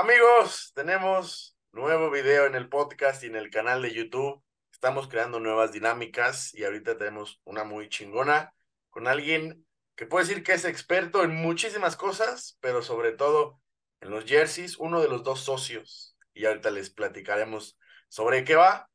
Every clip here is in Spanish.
Amigos, tenemos nuevo video en el podcast y en el canal de YouTube. Estamos creando nuevas dinámicas y ahorita tenemos una muy chingona con alguien que puede decir que es experto en muchísimas cosas, pero sobre todo en los jerseys, uno de los dos socios. Y ahorita les platicaremos sobre qué va.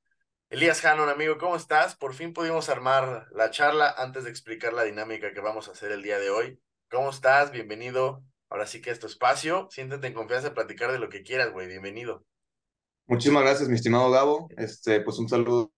Elías Hannon, amigo, ¿cómo estás? Por fin pudimos armar la charla antes de explicar la dinámica que vamos a hacer el día de hoy. ¿Cómo estás? Bienvenido. Ahora sí que es tu espacio. Siéntete en confianza de platicar de lo que quieras, güey. Bienvenido. Muchísimas gracias, mi estimado Gabo. Este, pues un saludo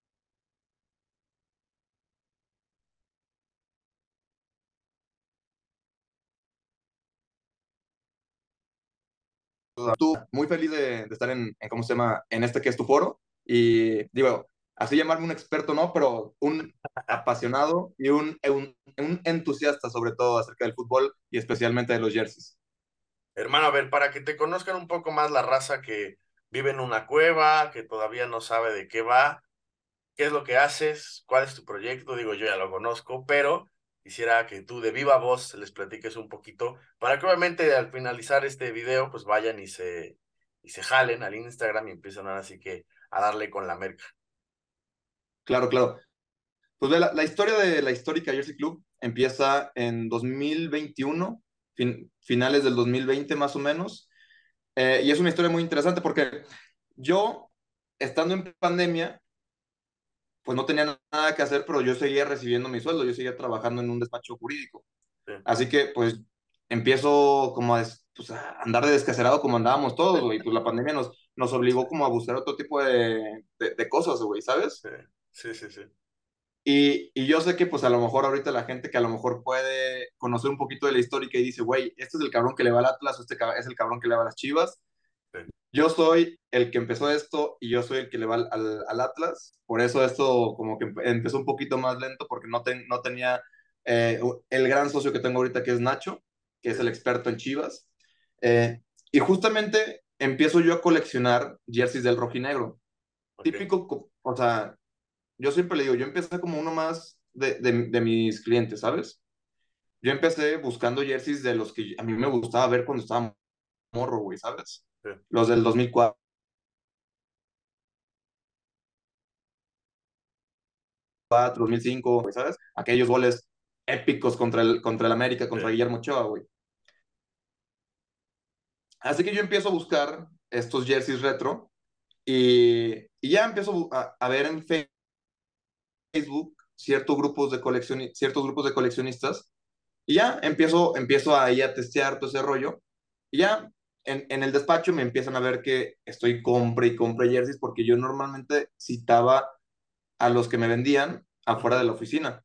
tú, muy feliz de, estar en, ¿cómo se llama? En este que es tu foro. Y digo, así llamarme un experto, ¿no? Pero un apasionado y un, un, un, entusiasta sobre todo acerca del fútbol y especialmente de los jerseys. Hermano, a ver, para que te conozcan un poco más la raza que vive en una cueva, que todavía no sabe de qué va, qué es lo que haces, cuál es tu proyecto, digo, yo ya lo conozco, pero quisiera que tú de viva voz les platiques un poquito, para que obviamente al finalizar este video, pues vayan y se, y se jalen al Instagram y empiezan ahora sí que a darle con la merca. Claro, claro. Pues la, la historia de la histórica Jersey Club empieza en 2021, fin, finales del 2020 más o menos, eh, y es una historia muy interesante porque yo, estando en pandemia, pues no tenía nada que hacer, pero yo seguía recibiendo mi sueldo, yo seguía trabajando en un despacho jurídico. Sí. Así que pues empiezo como a, pues, a, andar de descacerado como andábamos todos, güey. Pues la pandemia nos, nos obligó como a buscar otro tipo de, de, de cosas, güey, ¿sabes? Sí, sí, sí. sí. Y, y, yo sé que pues a lo mejor ahorita la gente que a lo mejor puede conocer un poquito de la historia y dice, güey, este es el cabrón que le va al Atlas o este es el cabrón que le va a las Chivas. Sí yo soy el que empezó esto y yo soy el que le va al, al, al Atlas. Por eso esto como que empezó un poquito más lento porque no, ten, no tenía eh, el gran socio que tengo ahorita que es Nacho, que es el experto en Chivas. Eh, y justamente empiezo yo a coleccionar jerseys del rojinegro. Okay. Típico, o sea, yo siempre le digo, yo empecé como uno más de, de, de mis clientes, ¿sabes? Yo empecé buscando jerseys de los que a mí me gustaba ver cuando estaba morro, güey, ¿sabes? Sí. Los del 2004. 2005, ¿sabes? Aquellos goles épicos contra el, contra el América, contra sí. Guillermo Ochoa, güey. Así que yo empiezo a buscar estos jerseys retro y, y ya empiezo a, a, ver en Facebook ciertos grupos de ciertos grupos de coleccionistas y ya empiezo, empiezo ahí a testear todo ese rollo y ya en, en, el despacho me empiezan a ver que estoy compre y compre jerseys porque yo normalmente citaba a los que me vendían afuera de la oficina.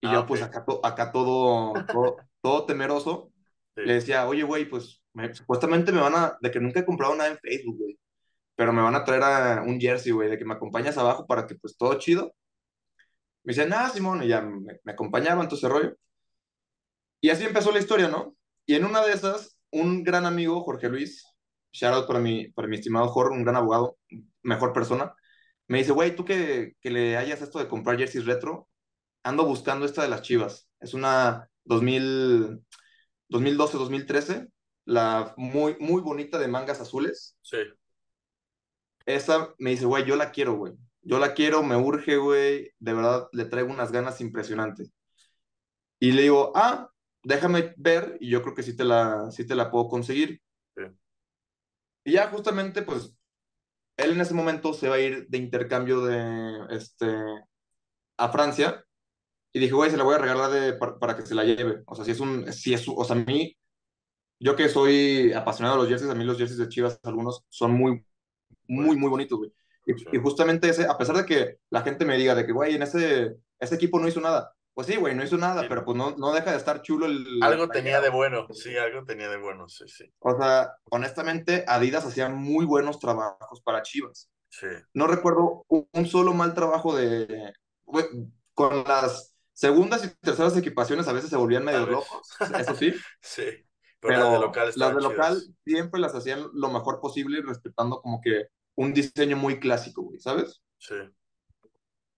Y ah, yo, pues, acá, acá todo, todo, todo temeroso, sí. le decía, oye, güey, pues, me, supuestamente me van a, de que nunca he comprado nada en Facebook, güey, pero me van a traer a un jersey, güey, de que me acompañas abajo para que, pues, todo chido. Me decían, ah, Simón, y ya me, me acompañaban, todo ese rollo. Y así empezó la historia, ¿no? Y en una de esas, un gran amigo, Jorge Luis, shout out para mi, para mi estimado Jorge, un gran abogado, mejor persona, me dice, güey, tú que, que, le hayas esto de comprar jerseys retro, ando buscando esta de las chivas. Es una 2000, 2012-2013, la muy, muy bonita de mangas azules. Sí. Esa me dice, güey, yo la quiero, güey. Yo la quiero, me urge, güey. De verdad, le traigo unas ganas impresionantes. Y le digo, ah, déjame ver y yo creo que sí te la, sí te la puedo conseguir. Sí. Y ya justamente, pues, él en ese momento se va a ir de intercambio de, este, a Francia y dije, güey, se la voy a regalar de, para, para, que se la lleve. O sea, si es un, si es, o sea, a mí, yo que soy apasionado de los jerseys, a mí los jerseys de Chivas, algunos son muy, muy, muy bonitos, güey. Y, sí. y, justamente ese, a pesar de que la gente me diga de que, güey, en ese, ese equipo no hizo nada, pues sí, güey, no hizo nada, sí. pero pues no, no deja de estar chulo el... Algo tenía de bueno, sí, algo tenía de bueno, sí, sí. O sea, honestamente, Adidas hacía muy buenos trabajos para Chivas. Sí. No recuerdo un, solo mal trabajo de... Con las segundas y terceras equipaciones a veces se volvían medio locos, eso sí. sí, pero, pero las de local, las de local siempre las hacían lo mejor posible respetando como que un diseño muy clásico, güey, ¿sabes? Sí.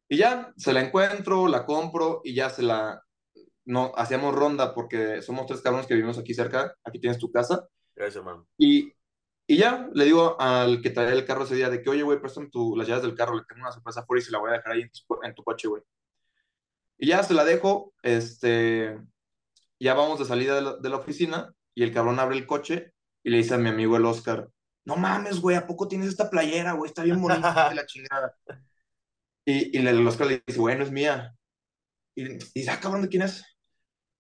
Y ya se la encuentro, la compro y ya se la. No, hacíamos ronda porque somos tres cabrones que vivimos aquí cerca. Aquí tienes tu casa. Gracias, hermano. Y Y ya, le digo al que traía el carro ese día de que, oye, güey, préstame tu, las llaves del carro, le tengo una sorpresa afuera y se la voy a dejar ahí en tu, en tu coche, güey. Y ya se la dejo, este, ya vamos de salida de la, de la oficina y el cabrón abre el coche y le dice a mi amigo el Oscar, no mames, güey, ¿a poco tienes esta playera, güey? Está bien bonita, de la chingada. Y, y el Oscar le dice, bueno, es mía. Y, y dice, ah, cabrón, ¿de quién es?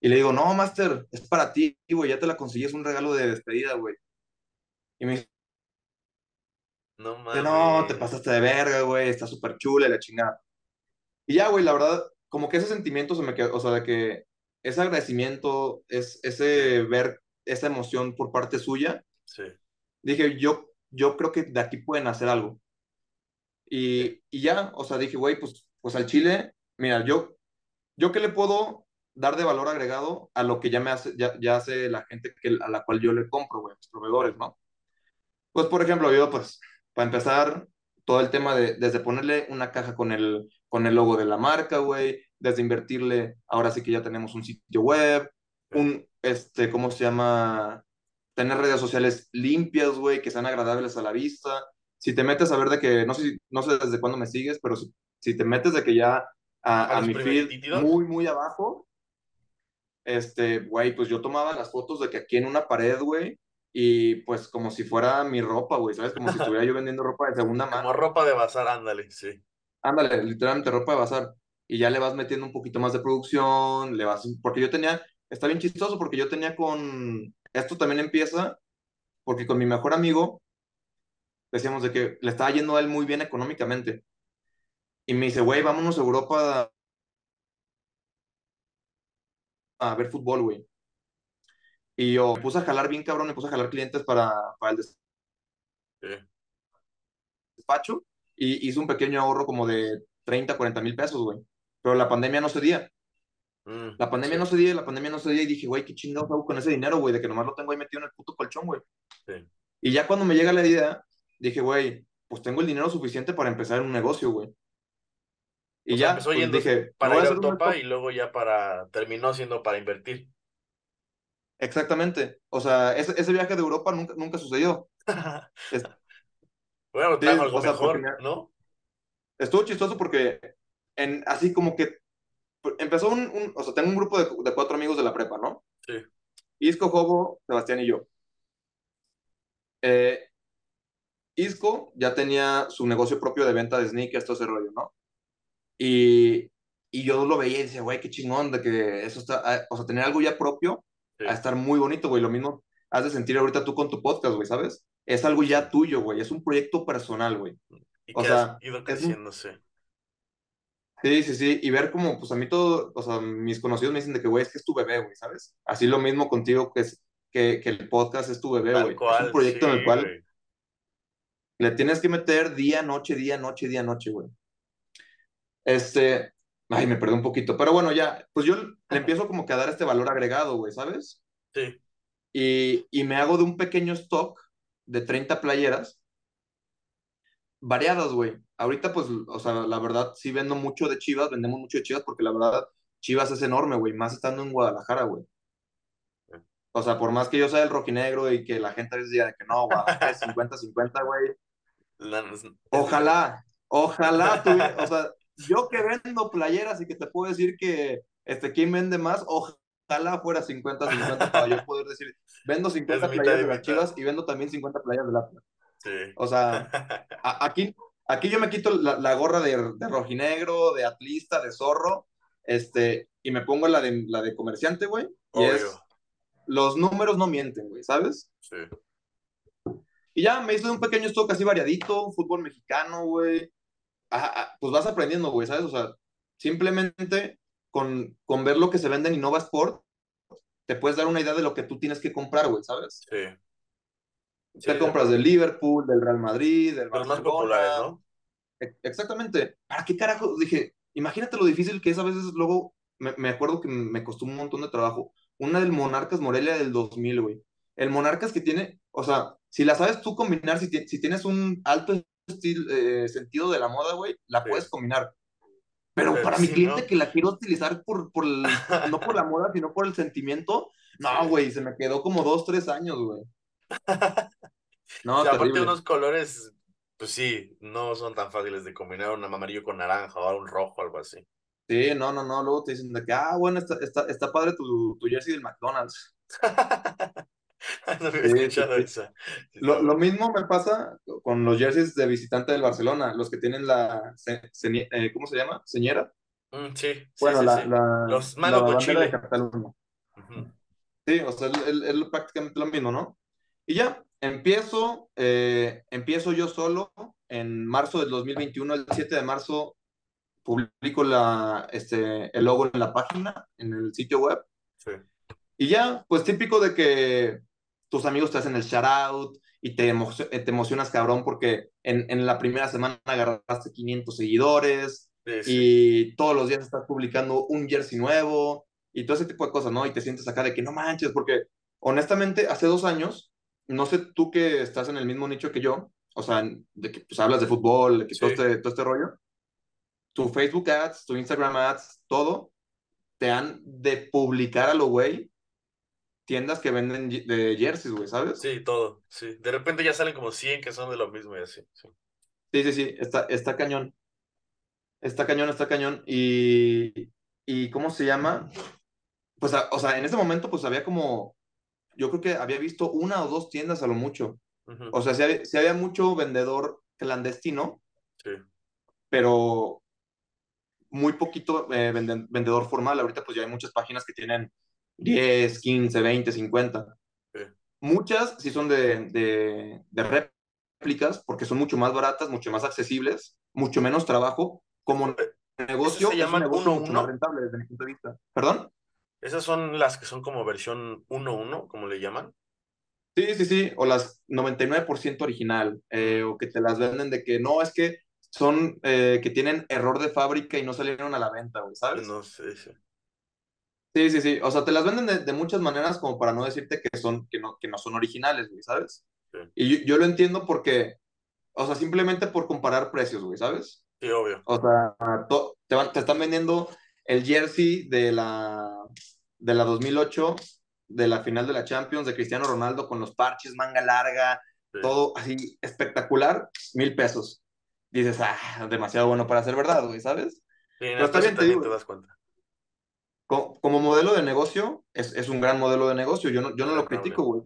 Y le digo, no, Master, es para ti, güey, ya te la conseguí, es un regalo de despedida, güey. Y me dice, No no, te mames. pasaste de verga, güey, está súper chula y la chingada. Y ya, güey, la verdad, como que ese sentimiento se me quedó, o sea, de que ese agradecimiento, es, ese ver esa emoción por parte suya, sí, dije, yo, yo creo que de aquí pueden hacer algo. Y, y ya, o sea, dije, güey, pues, pues al Chile, mira, yo, yo qué le puedo dar de valor agregado a lo que ya me hace, ya, ya hace la gente que, a la cual yo le compro, güey, los sí. proveedores, ¿no? Pues, por ejemplo, yo, pues, para empezar, todo el tema de, desde ponerle una caja con el, con el logo de la marca, güey, desde invertirle, ahora sí que ya tenemos un sitio web, un, este, ¿cómo se llama? Tener redes sociales limpias, güey, que sean agradables a la vista. Si te metes a ver de que, no sé, no sé desde cuándo me sigues, pero si, si te metes de que ya A mi feed muy, muy abajo, este, güey, pues yo tomaba las fotos de que aquí en una pared, güey, y pues como si fuera mi ropa, güey, ¿sabes? Como si estuviera yo vendiendo ropa de segunda como mano. ropa de bazar, ándale, sí. Ándale, literalmente ropa de bazar. Y ya le vas metiendo un poquito más de producción, le vas, porque yo tenía, está bien chistoso porque yo tenía con, esto también empieza porque con mi mejor amigo decíamos de que le estaba yendo a él muy bien económicamente. Y me dice, güey, vámonos a Europa a, a ver fútbol, güey. Y yo me puse a jalar bien cabrón, me puse a jalar clientes para, para el despacho y hice un pequeño ahorro como de 30, 40 mil pesos, güey. Pero la pandemia no cedía. Mm, La pandemia sí, no cedía, la pandemia no cedía y dije, güey, qué chingados hago con ese dinero, güey, de que nomás lo tengo ahí metido en el puto colchón, güey. sí. Y ya cuando me llega la idea, dije, güey, pues tengo el dinero suficiente para empezar un negocio, güey. Y ya, pues dije, para ir a Europa y luego ya para, terminó siendo para invertir. Exactamente. O sea, ese, ese viaje de Europa nunca, nunca sucedió. Es- Bueno, trajo sí, algo o sea, porque mejor, me- ¿no? estuvo chistoso porque en, así como que empezó un, un- o sea, tengo un grupo de, de cuatro amigos de la prepa, ¿no? Sí, Isco, Jobo, Sebastián y yo. Eh, Isco ya tenía su negocio propio de venta de sneakers, todo ese rollo, ¿no? Y, y yo lo veía y decía, güey, qué chingón de que eso está, ah, o sea, tener algo ya propio, a sí, estar muy bonito, güey. Lo mismo has de sentir ahorita tú con tu podcast, güey, ¿sabes? Es algo ya tuyo, güey. Es un proyecto personal, güey. Y O sea, ido creciéndose. Sí, sí, sí. Y ver como, pues a mí todo, o sea, mis conocidos me dicen de que, güey, es que es tu bebé, güey, ¿sabes? Así lo mismo contigo, que es que, que el podcast es tu bebé, Tal güey. Es un sí, proyecto en el cual güey. le tienes que meter día, noche, día, noche, día, noche, güey. Este, ay, me perdí un poquito, pero bueno, ya, pues yo le empiezo como que a dar este valor agregado, güey, ¿sabes? Sí, Y, y me hago de un pequeño stock de 30 playeras variadas, güey. Ahorita, pues, o sea, la verdad, sí vendo mucho de Chivas, vendemos mucho de Chivas porque la verdad, Chivas es enorme, güey, más estando en Guadalajara, güey. O sea, por más que yo sea el rojinegro y que la gente diga que no, Guadalajara es 50-50, güey. Ojalá, ojalá tuviera, o sea, yo que vendo playeras y que te puedo decir que este, quién vende más, ojalá fuera 50-50 para yo poder decir, vendo Es 50 mitad playeras de las. Chivas y vendo también 50 playeras del Atlas. Sí. O sea, a- aquí, aquí yo me quito la, la gorra de, de rojinegro, de atlista, de zorro, este, y me pongo la de, la de comerciante, güey, y Obvio. es, los números no mienten, güey, ¿sabes? Sí. Y ya me hice un pequeño stock así variadito, fútbol mexicano, güey. Ah, ah, pues vas aprendiendo, güey, ¿sabes? O sea, simplemente con, con ver lo que se vende en Innova Sport, te puedes dar una idea de lo que tú tienes que comprar, güey, ¿sabes? Sí. Sí, Te compras del Liverpool, del Real Madrid, del De los más populares, Barcelona. ¿no? E- Exactamente. ¿Para qué carajo? Dije, imagínate lo difícil que es a veces luego, me, me acuerdo que me costó un montón de trabajo. Una del Monarcas Morelia del 2000, güey. El Monarcas que tiene, o sea, si la sabes tú combinar, si, si tienes un alto estil- eh, sentido de la moda, güey, la Sí. puedes combinar. Pero Pero para mi cliente ¿no? que la quiero utilizar por, por el- no por la moda, sino por el sentimiento, no, güey, se me quedó como dos, tres años, güey. No, sea, aparte unos colores, pues sí, no son tan fáciles de combinar un amarillo con naranja o un rojo, algo así. Sí, no, no, no. Luego te dicen de que, ah, bueno, está, está, está padre tu, tu jersey del McDonald's. No había Sí, sí, esa. Sí, Lo, lo mismo me pasa con los jerseys de visitante del Barcelona, los que tienen la, ce- eh, ¿cómo se llama? Señera. Mm, sí, Bueno, la, la, Los la con bandera de. Cataluña. Sí, o sea, es prácticamente lo mismo, ¿no? Y ya, empiezo, eh, empiezo yo solo en marzo del 2021, el 7 de marzo, publico la, este, el logo en la página, en el sitio web. Sí, Y ya, pues típico de que tus amigos te hacen el shout out y te, emo- te emocionas cabrón porque en, en la primera semana agarraste 500 seguidores sí, sí. y todos los días estás publicando un jersey nuevo y todo ese tipo de cosas, ¿no? Y te sientes acá de que no manches, porque honestamente hace dos años, no sé tú que estás en el mismo nicho que yo, o sea, de que pues hablas de fútbol, de que todo, Sí. este, todo este rollo, tu Facebook ads, tu Instagram ads, todo, te han de publicar a lo güey tiendas que venden de jerseys, güey, ¿sabes? Sí, todo, sí. De repente ya salen como 100 que son de lo mismo y así. Sí, Sí, sí, sí, está, está cañón. Está cañón, está cañón. Y, y ¿cómo se llama? Pues, o sea, en ese momento, pues había como, yo creo que había visto una o dos tiendas a lo mucho. Ujú, O sea, sí había, sí había mucho vendedor clandestino, sí, pero muy poquito eh, vende- vendedor formal. Ahorita, pues ya hay muchas páginas que tienen 10, 15, 20, 50. sí. Muchas sí son de, de, de réplicas porque son mucho más baratas, mucho más accesibles, mucho menos trabajo. Como Eh, ¿Esas negocio, se es un negocio mucho más 1-1? rentable desde mi punto de vista. ¿Perdón? Esas son las que son como versión 1-1, como le llaman. Sí, sí, sí. O las 99% original. eh, o que te las venden de que no, es que son eh, que tienen error de fábrica y no salieron a la venta, güey, ¿sabes? no sé, sí. Sí, sí, sí. O sea, te las venden de, de muchas maneras como para no decirte que son, que no, que no son originales, güey, ¿sabes? Sí, Y yo, yo lo entiendo porque, o sea, simplemente por comparar precios, güey, ¿sabes? sí, obvio. O sea, te, van- te están vendiendo el jersey de la, de la 2008, de la final de la Champions, de Cristiano Ronaldo con los parches, manga larga, Sí. todo así espectacular, mil pesos. Dices, ah, demasiado bueno para ser verdad, güey, ¿sabes? Sí, Pero está bien, te digo, te das cuenta. co- como, modelo de negocio, es, es un gran modelo de negocio, yo no, yo no lo critico, güey.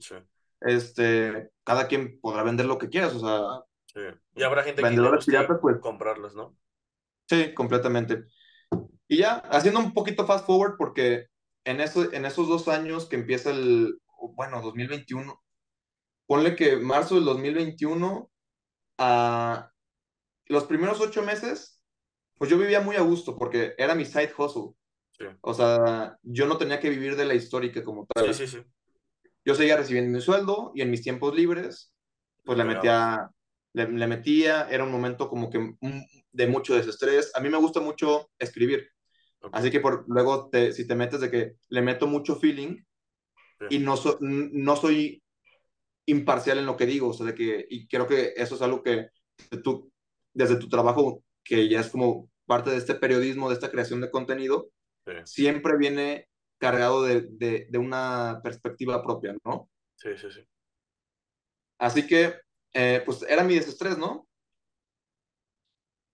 Este, cada quien podrá vender lo que quieras, o sea, sí. Y habrá gente que guste piratas, pues comprarlos, ¿no? Sí, completamente. Y ya, haciendo un poquito fast forward, porque en, eso, en esos dos años que empieza el, bueno, 2021, ponle que marzo del 2021 a los primeros ocho meses, pues yo vivía muy a gusto, porque era mi side hustle. Sí, O sea, yo no tenía que vivir de la histórica como tal. sí. sí. Yo seguía recibiendo mi sueldo y en mis tiempos libres, pues le metía, le, le metía, era un momento como que de mucho desestrés. A mí me gusta mucho escribir. Así que por, luego, te, si te metes de que le meto mucho feeling y no, so- no soy imparcial en lo que digo, o sea, de que, y creo que eso es algo que tú, desde tu trabajo, que ya es como parte de este periodismo, de esta creación de contenido, Sí, siempre viene cargado de, de, de una perspectiva propia, ¿no? sí, sí, sí. Así que, eh, pues era mi desestrés, ¿no?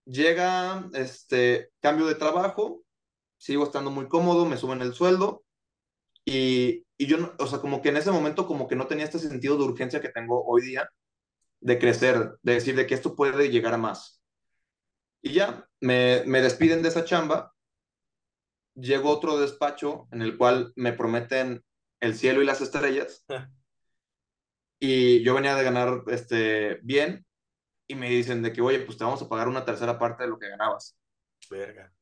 Llega este cambio de trabajo, sigo estando muy cómodo, me suben el sueldo y, y yo, o sea, como que en ese momento como que no tenía este sentido de urgencia que tengo hoy día, de crecer, de decir de que esto puede llegar a más. Y ya, me, me despiden de esa chamba, llego a otro despacho en el cual me prometen el cielo y las estrellas y yo venía de ganar este, bien y me dicen de que, oye, pues te vamos a pagar una tercera parte de lo que ganabas. Verga.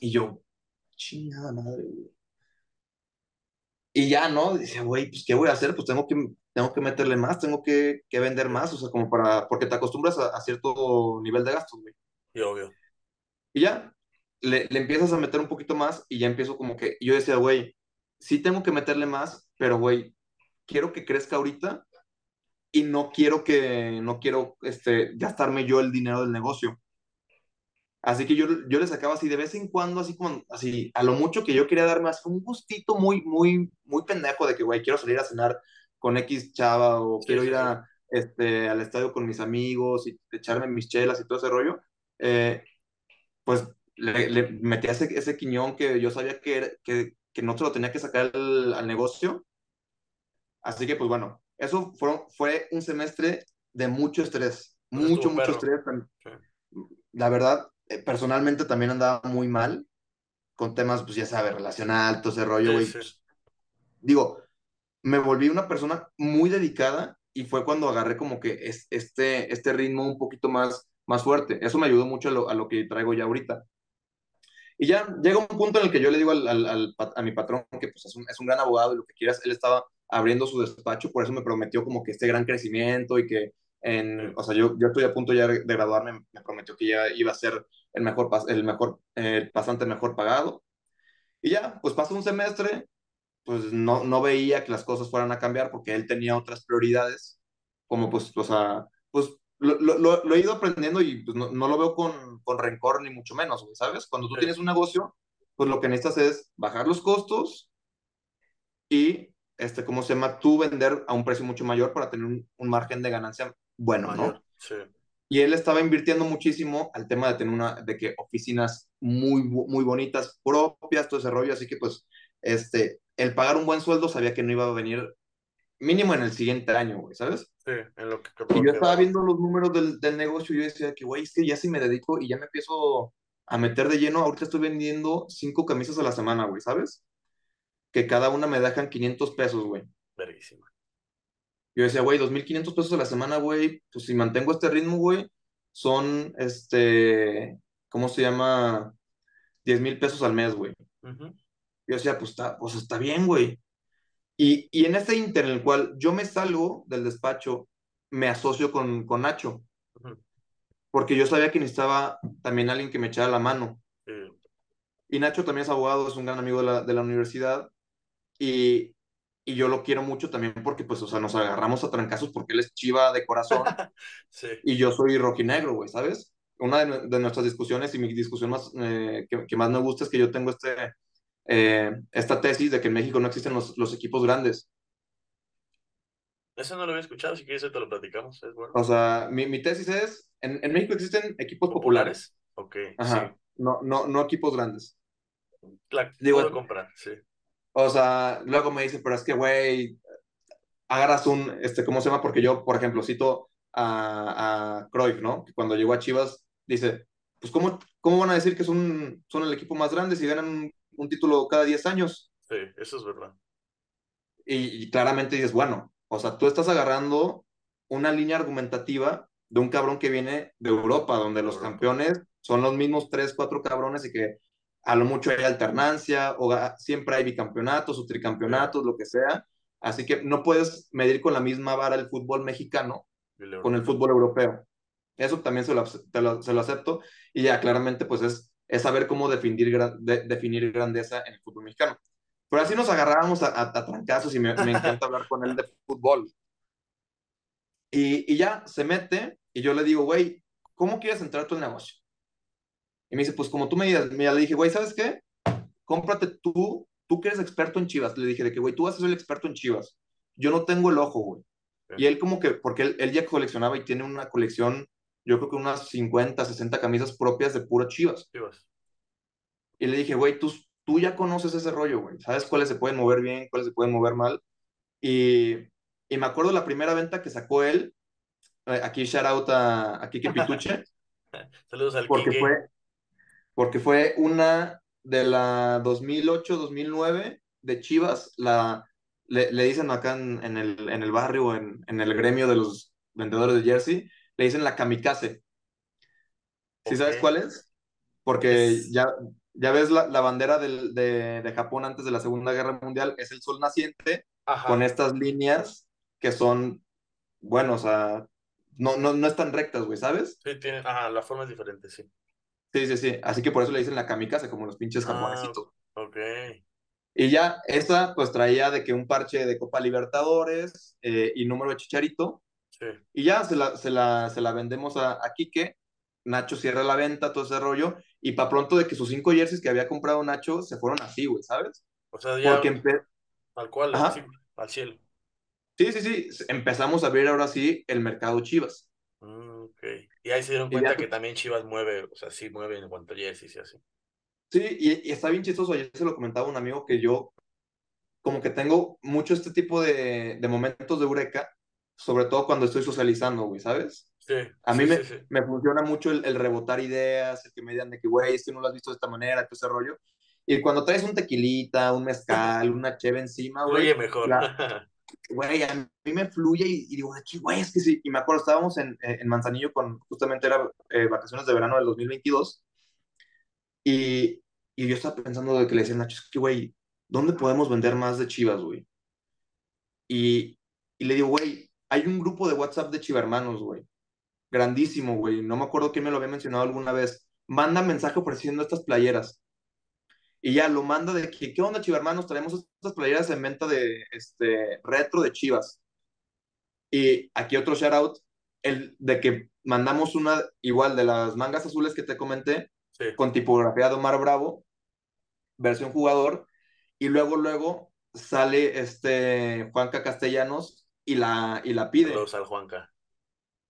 Y yo, chingada madre, güey. Y ya, ¿no? Dice, güey, pues, ¿qué voy a hacer? Pues tengo que, tengo que meterle más, tengo que, que vender más, o sea, como para, porque te acostumbras a, a cierto nivel de gastos, güey. Y obvio. Y ya, le, le empiezas a meter un poquito más y ya empiezo como que, yo decía, güey, sí tengo que meterle más, pero, güey, quiero que crezca ahorita y no quiero que, no quiero, este, gastarme yo el dinero del negocio. Así que yo, yo le sacaba así de vez en cuando, así como, así, a lo mucho que yo quería darme así un gustito muy, muy, muy pendejo de que, güey, quiero salir a cenar con X chava o Sí, quiero sí, ir a, este, al estadio con mis amigos y echarme mis chelas y todo ese rollo, eh, pues le, le metía ese, ese quiñón que yo sabía que, era- que, que no se lo tenía que sacar al, al negocio. Así que, pues bueno, eso fue, fue un semestre de mucho estrés, mucho, mucho perro. estrés. Sí. La verdad, personalmente también andaba muy mal con temas, pues ya sabes, relacional, todo ese rollo, güey. sí. Pues, digo, me volví una persona muy dedicada y fue cuando agarré como que es, este, este ritmo un poquito más, más fuerte. Eso me ayudó mucho a lo, a lo que traigo ya ahorita. Y ya llega un punto en el que yo le digo al, al- a mi patrón que pues, es, un, es un gran abogado y lo que quieras, él estaba abriendo su despacho, por eso me prometió como que este gran crecimiento y que, en, o sea, yo, yo estoy a punto ya de graduarme, me prometió que ya iba a ser el mejor, el mejor, el pasante mejor pagado. Y ya, pues pasó un semestre, pues no, no veía que las cosas fueran a cambiar porque él tenía otras prioridades, como pues, o sea, pues lo, lo, he ido aprendiendo y pues, no, no lo veo con, con rencor ni mucho menos, ¿sabes? Cuando tú Sí. tienes un negocio, pues lo que necesitas es bajar los costos y, este, ¿cómo se llama? Tú vender a un precio mucho mayor para tener un, un margen de ganancia bueno, Mayor. ¿no? Sí. Y él estaba invirtiendo muchísimo al tema de tener una, de que oficinas muy, muy bonitas, propias, todo ese rollo, así que pues, este, el pagar un buen sueldo sabía que no iba a venir mínimo en el siguiente año, güey, ¿sabes? Sí, en lo que, que Y yo estaba viendo los números del, del negocio y yo decía que, güey, es que ya si me dedico y ya me empiezo a meter de lleno, ahorita estoy vendiendo cinco camisas a la semana, güey, ¿sabes? Que cada una me dejan 500 pesos, güey. Verguísima. Yo decía, güey, 2.500 pesos a la semana, güey, pues si mantengo este ritmo, güey, son, este, ¿cómo se llama? 10 mil pesos al mes, güey. Yo decía, pues está, pues está bien, güey. Y, y en ese inter en el cual yo me salgo del despacho, me asocio con, con Nacho, porque yo sabía que necesitaba también alguien que me echara la mano. Y Nacho también es abogado, es un gran amigo de la, de la universidad, y, y yo lo quiero mucho también porque, pues, o sea, nos agarramos a trancazos porque él es chiva de corazón Sí. y yo soy rojinegro, güey, ¿sabes? Una de, nu- de nuestras discusiones y mi discusión más, eh, que, que más me gusta es que yo tengo este, eh, esta tesis de que en México no existen los, los equipos grandes. Eso no lo había escuchado, si quieres te lo platicamos, es bueno. O sea, mi, mi tesis es, en, en México existen equipos populares. ¿Populares? Ok, Ajá, no, no, no equipos grandes. La Digo, puedo comprar, sí. O sea, luego me dice, pero es que, güey, agarras un, este, ¿cómo se llama? Porque yo, por ejemplo, cito a, a Cruyff, ¿no? Que cuando llegó a Chivas, dice, pues, ¿cómo, cómo van a decir que son, son el equipo más grande si ganan un, un título cada 10 años? Sí, eso es verdad. Y, y claramente dices, bueno, o sea, tú estás agarrando una línea argumentativa de un cabrón que viene de Europa, donde los campeones son los mismos tres, cuatro cabrones y que a lo mucho hay alternancia o siempre hay bicampeonatos o tricampeonatos, lo que sea. Así que no puedes medir con la misma vara el fútbol mexicano el con el fútbol europeo. Eso también se lo, se lo acepto y ya claramente pues es, es saber cómo definir, de- definir grandeza en el fútbol mexicano. Pero así nos agarrábamos a, a, a trancazos y me, me encanta hablar con él de fútbol. Y, y ya se mete y yo le digo, güey, ¿cómo quieres entrar al negocio? Y me dice, pues como tú me digas, mira, le dije, güey, ¿sabes qué? Cómprate tú, tú que eres experto en Chivas. Le dije, de que, güey, tú vas a ser el experto en Chivas. Yo no tengo el ojo, güey. Sí. Y él como que, porque él, él ya coleccionaba y tiene una colección, yo creo que unas 50, 60 camisas propias de puro Chivas. Chivas. Y le dije, güey, tú, tú ya conoces ese rollo, güey. Sabes cuáles se pueden mover bien, cuáles se pueden mover mal. Y, y me acuerdo la primera venta que sacó él, eh, aquí shout out a, a Kike Pituche, Saludos al porque Quique. fue, porque fue una de la 2008-2009 de Chivas, la, le, le dicen acá en, en el, en el barrio, en, en el gremio de los vendedores de jersey, le dicen la kamikaze. ¿Sí sabes cuál es? Porque Es- ya, ya ves la, la bandera del- de, de Japón antes de la Segunda Guerra Mundial, es el sol naciente Ajá. con estas líneas que son, bueno, o sea, no, no, no están rectas, güey, ¿sabes? Sí, tiene, ajá, la forma es diferente, sí. Sí, sí, sí. Así que por eso le dicen la kamikaze, como los pinches Ah, japonesitos. ok. Y ya, esta pues traía de que un parche de Copa Libertadores eh, y número de Chicharito. Sí. Y ya se la, se la, se la vendemos a, a Quique. Nacho cierra la venta, todo ese rollo. Y para pronto de que sus cinco jerseys que había comprado Nacho se fueron así, güey, ¿sabes? O sea, ya Porque empe- tal cual, al cielo. Sí, sí, sí. Empezamos a ver ahora sí el mercado Chivas. Mm, ok. Y ahí se dieron cuenta que también Chivas mueve, o sea, sí mueve en cuanto a jerseys y así. Sí, y, y está bien chistoso. Ayer se lo comentaba un amigo que yo, como que tengo mucho este tipo de, de momentos de eureka, sobre todo cuando estoy socializando, güey, ¿sabes? Sí, A mí sí, me, sí, sí. me funciona mucho el, el rebotar ideas, el que me digan de que, güey, es que no lo has visto de esta manera, todo ese rollo. Y cuando traes un tequilita, un mezcal, una cheve encima, güey, mejor. la- güey, a mí me fluye y, y digo, aquí, güey, es que sí. Y me acuerdo, estábamos en, en Manzanillo con, justamente era eh, vacaciones de verano del 2022. Y, y yo estaba pensando de que le decía Nacho, es que, güey, ¿dónde podemos vender más de Chivas, güey? Y, y le digo, güey, hay un grupo de WhatsApp de Chivermanos, güey. Grandísimo, güey. No me acuerdo quién me lo había mencionado alguna vez. Manda mensaje ofreciendo estas playeras. Y ya lo manda de que, ¿qué onda, Chivermanos? Traemos estas playeras en venta de este, retro de Chivas. Y aquí otro shout out, el de que mandamos una igual de las mangas azules que te comenté, Sí. con tipografía de Omar Bravo, versión jugador, y luego, luego sale este Juanca Castellanos y la, y la pide. Saludos al Juanca.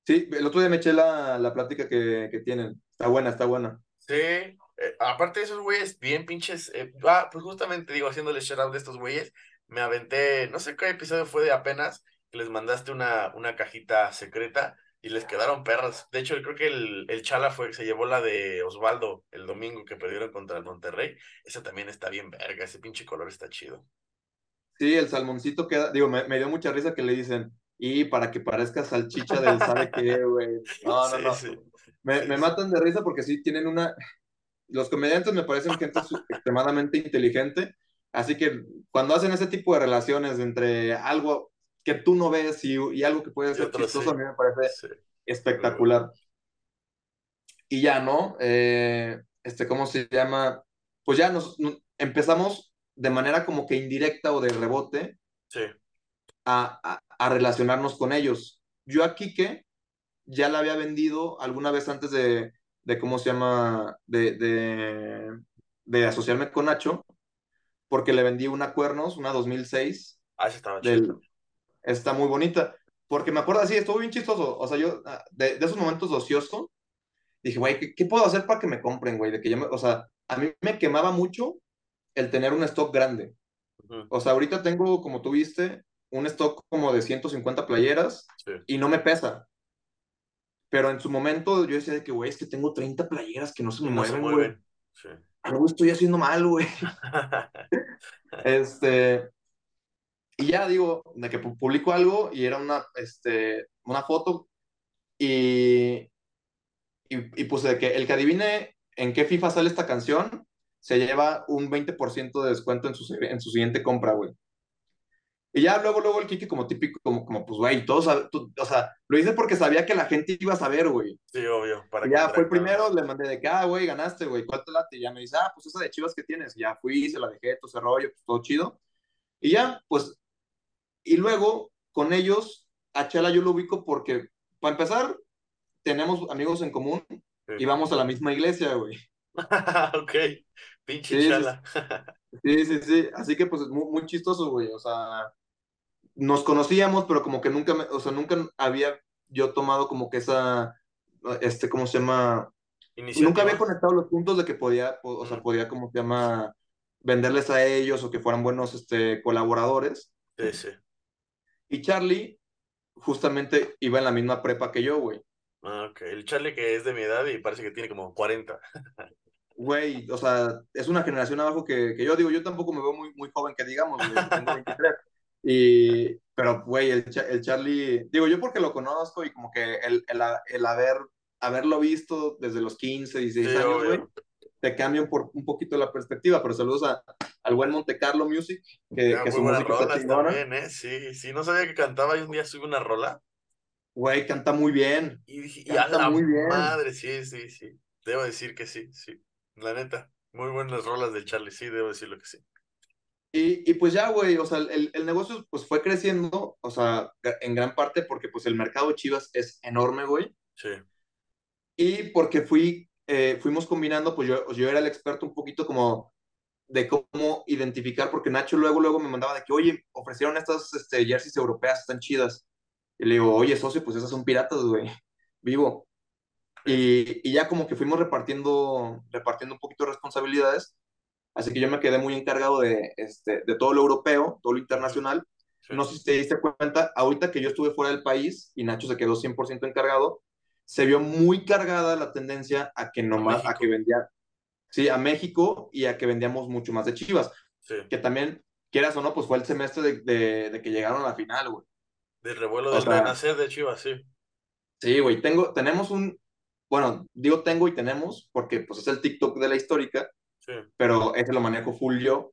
Sí, el otro día me eché la, la plática que, que tienen. Está buena, está buena. Sí, eh, aparte de esos güeyes, bien pinches. eh, ah, pues justamente digo, haciéndole shout out de estos güeyes, me aventé, no sé qué episodio fue de apenas, que les mandaste una, una cajita secreta y les quedaron perras. De hecho, creo que el, el Chala fue, se llevó la de Osvaldo el domingo que perdieron contra el Monterrey. Esa también está bien verga, ese pinche color está chido. Sí, el salmoncito queda, digo, me, me dio mucha risa que le dicen, y para que parezca salchicha del sabe qué, güey. No, no, Sí, no. sí. Me, Sí, me matan de risa porque sí tienen una. Los comediantes me parecen gente extremadamente inteligente, así que cuando hacen ese tipo de relaciones entre algo que tú no ves y, y algo que puede ser chistoso, sí. a mí me parece Sí. espectacular. Y ya, ¿no? Eh, este, ¿cómo se llama? Pues ya nos, no- empezamos de manera como que indirecta o de rebote Sí. a, a- a relacionarnos con ellos. Yo a Quique ya la había vendido alguna vez antes de, de ¿cómo se llama? De, de, de asociarme con Nacho, porque le vendí una Cuernos, una 2006, Ah, esa estaba del, está muy bonita. Porque me acuerdo así, estuvo bien chistoso. O sea, yo, ah, de, de esos momentos ocioso, dije, güey, ¿qué, qué puedo hacer para que me compren, güey? De que yo me- o sea, a mí me quemaba mucho el tener un stock grande. O sea, ahorita tengo, como tú viste, un stock como de 150 playeras Sí. y no me pesa. Pero en su momento yo decía de que, güey, es que tengo 30 playeras que no se me no mueven, güey. Sí. Algo estoy haciendo mal, güey. Este, y ya digo, de que pu- publico algo y era una, este, una foto y, y, y puse de que el que adivine en qué FIFA sale esta canción se lleva un 20% de descuento en su, en su siguiente compra, güey. Y ya luego, luego el Kike como típico, como, como pues, güey, todos, tú- o sea, lo hice porque sabía que la gente iba a saber, güey. Sí, obvio. Para Y ya fue el primero, le mandé de que, ah, güey, ganaste, güey, ¿cuál te late? Y ya me dice, ah, pues esa de chivas que tienes. Y ya fui, se la dejé, todo ese rollo, pues todo chido. Y ya, pues, y luego con ellos, a Chela yo lo ubico porque, para empezar, tenemos amigos en común Sí. y vamos a la misma iglesia, güey. ok. Pinche sí, chala. Sí, sí, sí. Así que, pues, es muy, muy chistoso, güey. O sea, nos conocíamos, pero como que nunca, me- o sea, nunca había yo tomado como que esa, este, ¿cómo se llama? Nunca había Iniciativa. conectado los puntos de que podía, o, o sea, podía, ¿cómo se llama? Venderles a ellos o que fueran buenos, este, colaboradores. Sí, sí. Y Charlie, justamente, iba en la misma prepa que yo, güey. Ah, ok. El Charlie que es de mi edad y parece que tiene como 40. Güey, o sea, es una generación abajo que, que yo digo, yo tampoco me veo muy, muy joven que digamos, güey, tengo 23. Y, pero, güey, el, el Charlie, digo, yo porque lo conozco y como que el, el, el haber, haberlo visto desde los 15, 16 Sí, años, güey, te cambia un, por, un poquito la perspectiva, pero saludos a, al buen Monte Carlo Music, que, Ah, que su música está chingona. también, ¿eh? Sí, sí, no sabía que cantaba y un día subí una rola Güey, canta muy bien. y dije, y a Canta la muy bien. madre, sí, sí, sí. Debo decir que sí, sí. La neta, muy buenas rolas del Charlie, sí, debo decirlo que sí. Y, y pues ya, güey, o sea, el, el negocio pues fue creciendo, o sea, en gran parte porque pues el mercado de Chivas es enorme, güey. Sí, Y porque fui, eh, fuimos combinando, pues yo, yo era el experto un poquito como de cómo identificar, porque Nacho luego, luego me mandaba de que, oye, ofrecieron estas este, jerseys europeas, están chidas. Y le digo, oye, socio, pues esas son piratas, güey, vivo. Y, y, ya como que fuimos repartiendo, repartiendo un poquito de responsabilidades. Así que yo me quedé muy encargado de, este, de todo lo europeo, todo lo internacional. Sí. No sé si te diste cuenta, ahorita que yo estuve fuera del país y Nacho se quedó 100% encargado, se vio muy cargada la tendencia a que nomás, a, a que vendía, sí, a México y a que vendíamos mucho más de Chivas. Sí. Que también, quieras o no, pues fue el semestre de, de, de que llegaron a la final, güey. Del revuelo del renacer de Chivas, sí. Sí, güey, tengo, tenemos un, bueno, digo tengo y tenemos, porque pues es el TikTok de la histórica, sí. pero ese lo manejo full yo.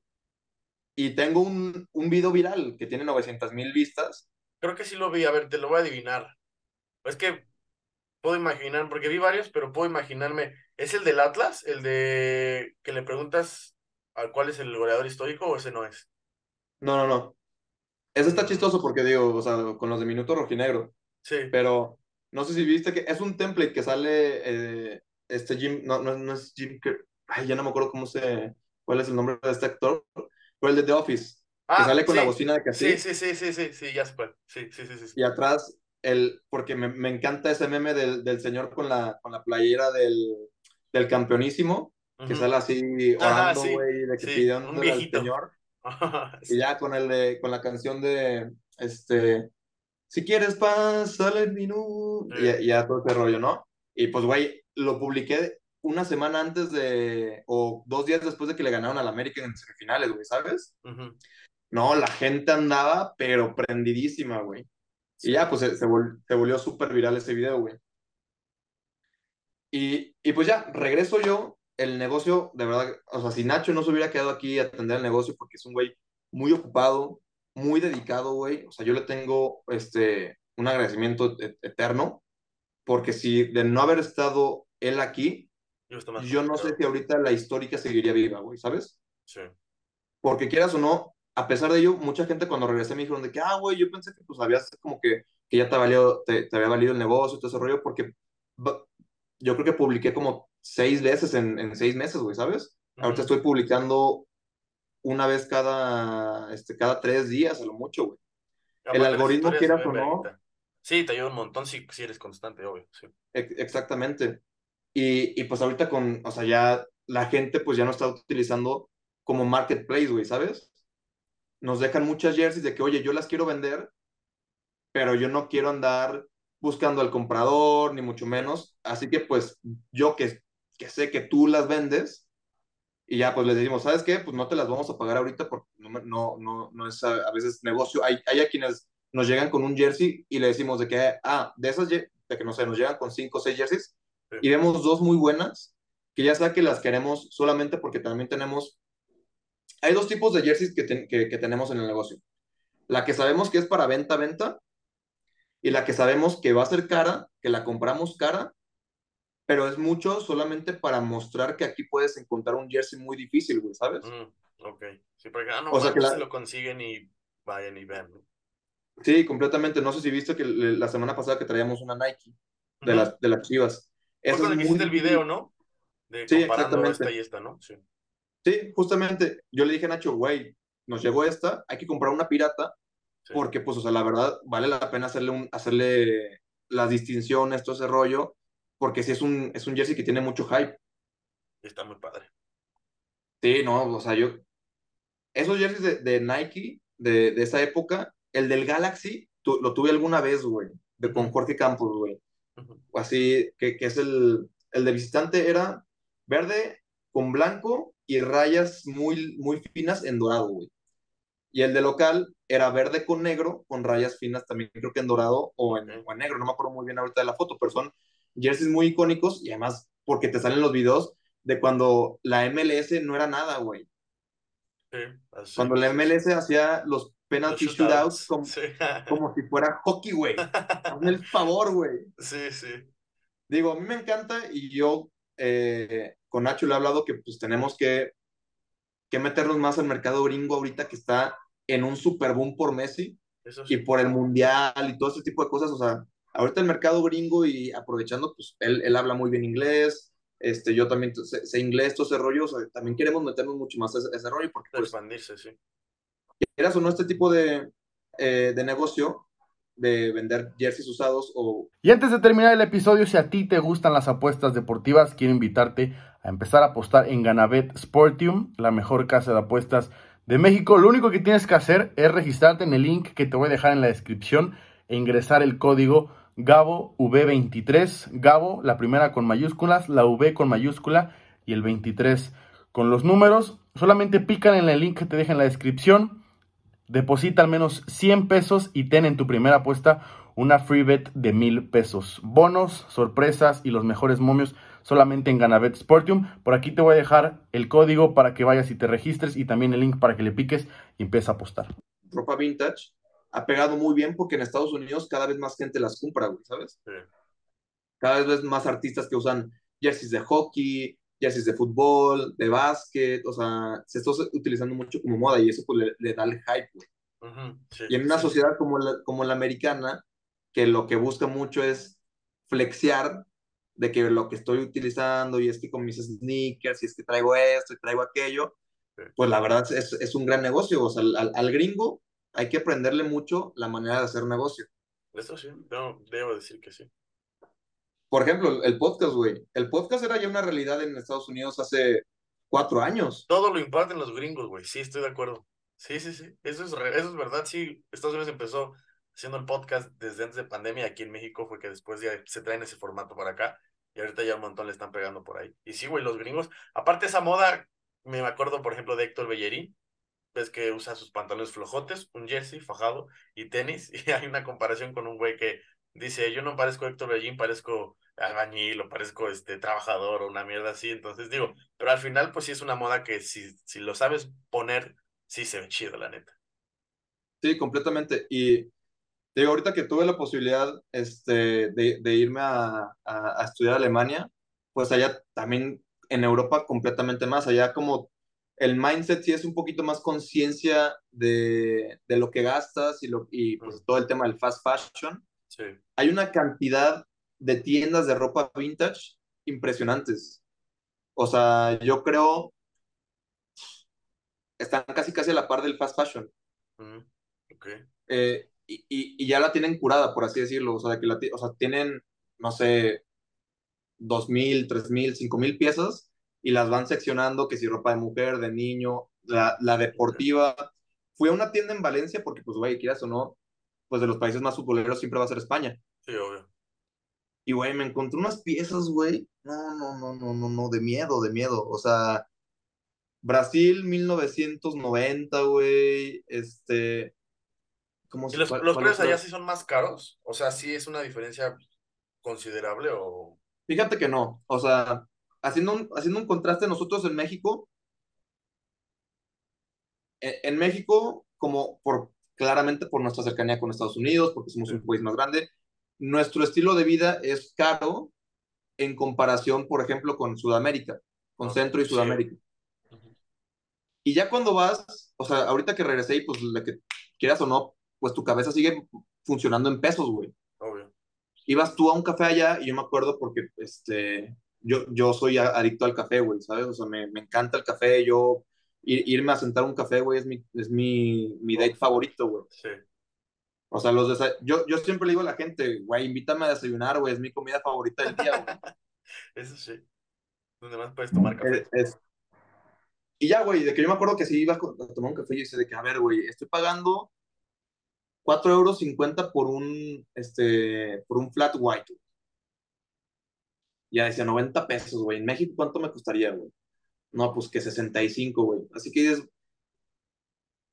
Y tengo un, un video viral que tiene 900 mil vistas. Creo que sí lo vi, a ver, te lo voy a adivinar. Es que puedo imaginar, porque vi varios, pero puedo imaginarme. ¿Es el del Atlas? ¿El de que le preguntas a cuál es el goleador histórico o ese no es? No, no, no. Ese está chistoso porque digo, o sea, con los de Minuto Rojinegro. Sí. Pero no sé si viste que es un template que sale eh, este Jim, no, no, no es Jim, ay, ya no me acuerdo cómo se, cuál es el nombre de este actor, pero el de The Office, ah, que sale con sí. la bocina de castillo. Sí, sí, sí, sí, sí, sí, ya se puede. Sí, sí, sí, sí. Y atrás, el, porque me, me encanta ese meme del, del, señor con la, con la playera del, del campeonísimo, uh -huh. que sale así orando, güey, de que viejito. al señor. y ya con, el de, con la canción de, este, si quieres paz, sale el minuto, y, y, ya todo ese rollo, ¿no? Y pues, güey, lo publiqué una semana antes de, o dos días después de que le ganaron al América en semifinales, güey, ¿sabes? Uh -huh. No, la gente andaba, pero prendidísima, güey. Sí. Y ya, pues se, se, vol se volvió súper viral ese video, güey. Y, y pues ya, regreso yo, el negocio, de verdad, o sea, si Nacho no se hubiera quedado aquí a atender el negocio, porque es un güey muy ocupado, muy dedicado, güey. O sea, yo le tengo este, un agradecimiento eterno, porque si de no haber estado él aquí, yo, no sé si ahorita la histórica seguiría viva, güey, ¿sabes? Sí. Porque quieras o no, a pesar de ello, mucha gente cuando regresé me dijeron de que, ah, güey, yo pensé que pues habías como que, que ya te, valió, te, te, había valido el negocio, todo ese rollo, porque yo creo que publiqué como seis veces en, en seis meses, güey, ¿sabes? Uh -huh. Ahorita estoy publicando una vez cada, este, cada tres días, a lo mucho, güey. El algoritmo, quieras o no. Sí, te ayuda un montón si, si eres constante, obvio. Sí. Exactamente. Y, y, pues ahorita con, o sea, ya la gente pues ya no está utilizando como marketplace, güey, ¿sabes? Nos dejan muchas jerseys de que, oye, yo las quiero vender, pero yo no quiero andar buscando al comprador, ni mucho menos. Así que pues yo que, que sé que tú las vendes, y ya pues les decimos, ¿sabes qué? Pues no te las vamos a pagar ahorita porque no, no, no, no es a, a, veces negocio. Hay, hay a quienes nos llegan con un jersey y le decimos de que, ah, de esas, de que no sé, nos llegan con cinco o seis jerseys. Y vemos dos muy buenas, que ya sea que las queremos solamente porque también tenemos, hay dos tipos de jerseys que, que, que tenemos en el negocio. La que sabemos que es para venta, venta, y la que sabemos que va a ser cara, que la compramos cara pero es mucho solamente para mostrar que aquí puedes encontrar un jersey muy difícil, güey, ¿sabes? Mm, ok. Sí, porque ah, no, o sea que la... se lo consiguen y vayan y vean. ¿no? Sí, completamente. No sé si viste que la semana pasada que traíamos una Nike de, uh -huh. las, de las chivas. Eso es muy... el video, ¿no? De sí, exactamente. esta y esta, ¿no? Sí. sí, justamente. Yo le dije a Nacho, güey, nos llegó esta, hay que comprar una pirata, sí. porque, pues, o sea, la verdad, vale la pena hacerle, un, hacerle las distinciones, todo ese rollo, porque sí es un, es un jersey que tiene mucho hype. Está muy padre. Sí, no, o sea, yo. Esos jerseys de, de Nike de, de, esa época, el del Galaxy, tu, lo tuve alguna vez, güey, de, con Jorge Campos, güey. Uh -huh. Así, que, que es el, el de visitante, era verde con blanco y rayas muy, muy finas en dorado, güey. Y el de local era verde con negro, con rayas finas también, creo que en dorado o en, o en negro, no me acuerdo muy bien ahorita de la foto, pero son jerseys muy icónicos y además porque te salen los videos de cuando la MLS no era nada, güey. Sí, cuando la MLS hacía los penalty los shootouts, como, sí. como, si fuera hockey, güey. Hazme el favor, güey. Sí, sí. Digo, a mí me encanta y yo eh, con Nacho le he hablado que pues tenemos que, que meternos más al mercado gringo ahorita que está en un super boom por Messi sí. y por el mundial y todo ese tipo de cosas. O sea, ahorita el mercado gringo y aprovechando, pues él, él habla muy bien inglés, este, yo también sé, sé inglés, todo ese rollo, o sea, también queremos meternos mucho más a ese, a ese rollo, porque pues, Expandirse, sí. Quieras o no, este tipo de, eh, de negocio de vender jerseys usados o... Y antes de terminar el episodio, si a ti te gustan las apuestas deportivas, quiero invitarte a empezar a apostar en Ganabet Sportium, la mejor casa de apuestas de México. Lo único que tienes que hacer es registrarte en el link que te voy a dejar en la descripción e ingresar el código Gabo V23. Gabo, la primera con mayúsculas, la V con mayúscula y el 23 con los números. Solamente pican en el link que te deja en la descripción Deposita al menos 100 pesos y ten en tu primera apuesta una free bet de 1000 pesos. Bonos, sorpresas y los mejores momios solamente en Ganabet Sportium. Por aquí te voy a dejar el código para que vayas y te registres y también el link para que le piques y empieces a apostar. Ropa vintage ha pegado muy bien porque en Estados Unidos cada vez más gente las compra, güey, ¿sabes? Sí. Cada vez ves más artistas que usan jerseys de hockey, jerseys de fútbol, de básquet, o sea, se está utilizando mucho como moda y eso pues le, le da el hype, güey. Ujú, sí, Y en una sí. sociedad como la, como la americana, que lo que busca mucho es flexear de que lo que estoy utilizando y es que con mis sneakers y es que traigo esto y traigo aquello, Sí. pues la verdad es, es un gran negocio. O sea, al, al gringo hay que aprenderle mucho la manera de hacer negocio. Eso sí, no, debo decir que sí. Por ejemplo, el, podcast, güey. El podcast era ya una realidad en Estados Unidos hace cuatro años. Todo lo imparten los gringos, güey. Sí, estoy de acuerdo. Sí, sí, sí. Eso es, eso es verdad. Sí, Estados Unidos empezó haciendo el podcast desde antes de pandemia. Aquí en México fue que después ya se traen ese formato para acá. Y ahorita ya un montón le están pegando por ahí. Y sí, güey, los gringos. Aparte esa moda, me acuerdo, por ejemplo, de Héctor Bellerín. Ves que usa sus pantalones flojotes, un jersey fajado y tenis. Y hay una comparación con un güey que dice, yo no parezco Héctor Bellerín, parezco albañil o parezco este trabajador o una mierda así. Entonces digo, pero al final pues sí es una moda que si, si lo sabes poner, sí se ve chido, la neta. Sí, completamente. Y te digo, ahorita que tuve la posibilidad este, de, de irme a, a- a estudiar a Alemania, pues allá también en Europa completamente más. Allá como el mindset sí es un poquito más conciencia de, de lo que gastas y, lo, y pues todo el tema del fast fashion. Sí. Hay una cantidad de tiendas de ropa vintage impresionantes. O sea, yo creo están casi casi a la par del fast fashion. Ujú, Ok. eh, y, y- y ya la tienen curada, por así decirlo. O sea, que la, o sea, tienen, no sé, dos mil, tres mil, cinco mil piezas y las van seccionando, que si ropa de mujer, de niño, la, la deportiva. Fui a una tienda en Valencia porque, pues, güey, quieras o no, pues de los países más futboleros siempre va a ser España. Sí, obvio. Y, güey, me encontré unas piezas, güey. No, no, no, no, no, no, de miedo, de miedo. O sea, Brasil 1990, güey. Este, ¿cómo ¿Y se los, cuál- los cuál precios allá sí son más caros? O sea, sí es una diferencia considerable o... Fíjate que no. O sea, haciendo un, haciendo un contraste, nosotros en México, en, en México, como por claramente por nuestra cercanía con Estados Unidos, porque somos un país más grande, nuestro estilo de vida es caro en comparación, por ejemplo, con Sudamérica, con Centro y. Sudamérica. Y ya cuando vas, o sea, ahorita que regresé y pues la que quieras o no, pues tu cabeza sigue funcionando en pesos, güey. Obvio. Ibas tú a un café allá y yo me acuerdo porque este, yo, yo soy adicto al café, güey, ¿sabes? O sea, me, me encanta el café, yo ir- irme a sentar un café, güey, es mi, es mi, mi date favorito, güey. Sí. O sea, los yo, yo siempre le digo a la gente, güey, invítame a desayunar, güey, es mi comida favorita del día, güey. Eso sí. Donde más puedes tomar café. Es- es- Y ya, güey, de que yo me acuerdo que si iba a tomar un café y dice de que, a ver, güey, estoy pagando 4 euros 50 por un, este, por un flat white. Ya decía 90 pesos, güey. En México, ¿cuánto me costaría, güey? No, pues que 65, güey. Así que dices,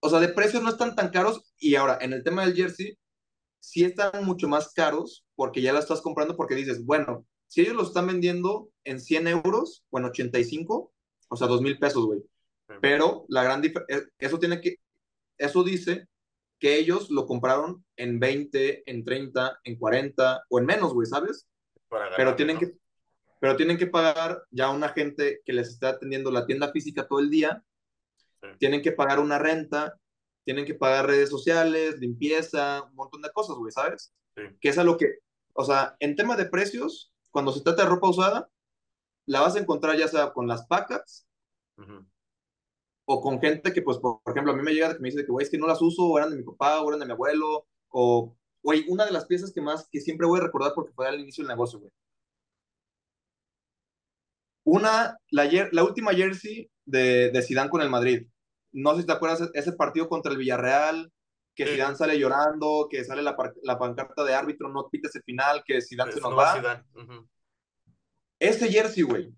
o sea, de precios no están tan caros. Y ahora, en el tema del jersey, sí están mucho más caros porque ya la estás comprando porque dices, bueno, si ellos lo están vendiendo en 100 euros o en 85, o sea, 2 mil pesos, güey. Pero la gran diferencia, eso tiene que, eso dice que ellos lo compraron en 20, en 30, en 40 o en menos, güey, ¿sabes? Para Pero tienen ¿no? que, pero tienen que pagar ya una gente que les está atendiendo la tienda física todo el día. Tienen que pagar una renta, tienen que pagar redes sociales, limpieza, un montón de cosas, güey, ¿sabes? Sí. Que es a lo que, o sea, en tema de precios, cuando se trata de ropa usada, la vas a encontrar ya sea con las pacas o con gente que, pues, por, por ejemplo, a mí me llega de que me dice que, güey, es que no las uso, o eran de mi papá, o eran de mi abuelo, o, güey, una de las piezas que más, que siempre voy a recordar porque fue al inicio del negocio, güey. Una, la, la última jersey de, de Zidane con el Madrid. No sé si te acuerdas ese partido contra el Villarreal, que Sí. Zidane sale llorando, que sale la, la pancarta de árbitro, no pites el final, que Zidane se nos no va. Ese jersey, güey,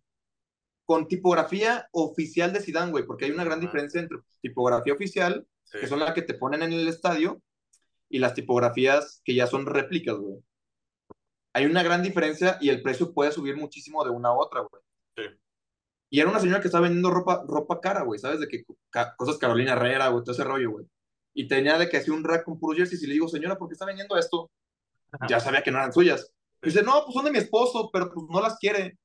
con tipografía oficial de Zidane, güey, porque hay una gran diferencia entre tipografía oficial, Sí. que son las que te ponen en el estadio, y las tipografías que ya son réplicas, güey. Hay una gran diferencia y el precio puede subir muchísimo de una a otra, güey. Y era una señora que estaba vendiendo ropa, ropa cara, güey, ¿sabes? De que ca- cosas Carolina Herrera, güey, todo ese rollo, güey. Y tenía de que hacía un rack con puros jerseys y le digo, señora, ¿por qué está vendiendo esto? Ya sabía que no eran suyas. Y dice, no, pues son de mi esposo, pero pues no las quiere.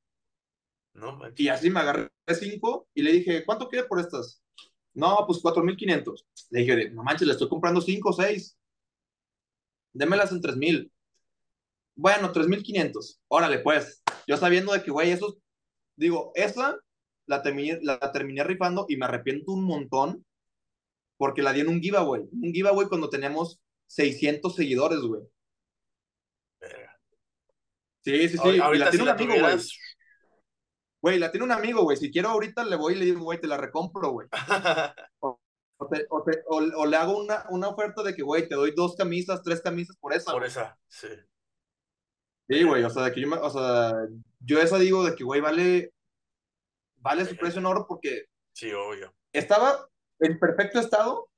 No. Y así me agarré cinco y le dije, ¿cuánto quiere por estas? No, pues 4.500. Le dije, no manches, le estoy comprando cinco o seis. Démelas en 3.000. Bueno, 3.500. Órale, pues. Yo sabiendo de que, güey, esos, digo, esa la terminé, la terminé rifando y me arrepiento un montón porque la di en un giveaway. Un giveaway cuando teníamos 600 seguidores, güey. Sí, sí, sí. Ahor- y Ahorita la si tiene un la amigo, güey. Güey, la tiene un amigo, güey. Si quiero ahorita le voy y le digo, güey, te la recompro, güey. O, te- o te- o- o le hago una, una oferta de que, güey, te doy dos camisas, tres camisas por esa. Por esa, sí. Sí, güey, o sea, de que yo, me- o sea, yo esa digo de que, güey, vale, vale su precio en oro porque Sí, obvio. estaba en perfecto estado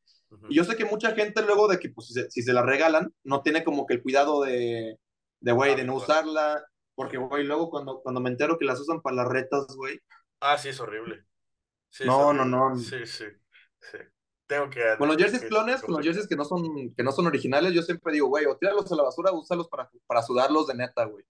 y yo sé que mucha gente luego de que, pues, si se, si se la regalan, no tiene como que el cuidado de, de, güey, de no Adecuado. usarla, porque, güey, luego cuando, cuando me entero que las usan para las retas, güey, Ah, sí, es horrible. Sí, No, no, horrible. no. Sí, sí, sí. Tengo que con los jerseys clones, con los jerseys que no son, que no son originales, yo siempre digo, güey, o tíralos a la basura, úsalos para, para sudarlos de neta, güey.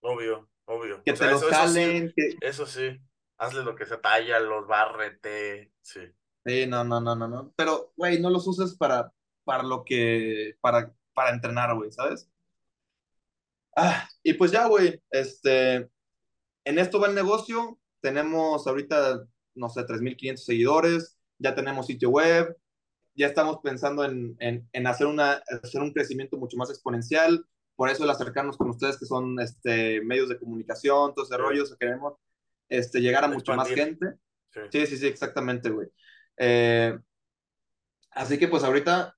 Obvio, obvio. Que O sea, te los eso, eso sí, jalen, que... eso sí. Hazle lo que se talla, los bárrete. Sí. Sí, no, no, no, no, no. Pero, güey, no los uses para, para lo que, para, para entrenar, güey, ¿sabes? Ah, y pues ya, güey, este, en esto va el negocio. Tenemos ahorita, no sé, 3.500 seguidores, ya tenemos sitio web, ya estamos pensando en, en, en hacer, una, hacer un crecimiento mucho más exponencial. Por eso el acercarnos con ustedes, que son este, medios de comunicación, todo ese rollo, o sea, queremos este, llegar a mucho más gente. Sí. Sí, sí, sí, exactamente, güey. Eh, así que pues ahorita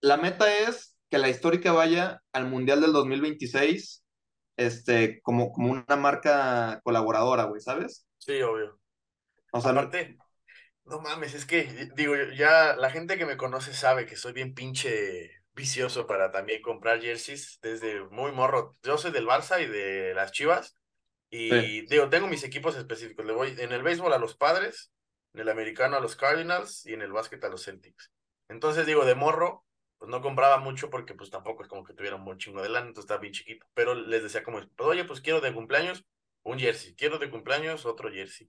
la meta es que la histórica vaya al Mundial del 2026 este, como, como una marca colaboradora, güey, ¿sabes? Sí, obvio. O sea, no- Aparte, no mames, es que, digo, ya la gente que me conoce sabe que soy bien pinche vicioso para también comprar jerseys desde muy morro. Yo soy del Barça y de las Chivas. Y digo, tengo mis equipos específicos. Le voy en el béisbol a los Padres, en el americano a los Cardinals y en el básquet a los Celtics. Entonces, digo, de morro, pues no compraba mucho porque pues tampoco es como que tuviera un buen chingo de lana, entonces estaba bien chiquito. Pero les decía como, pues, oye, pues quiero de cumpleaños un jersey, quiero de cumpleaños otro jersey.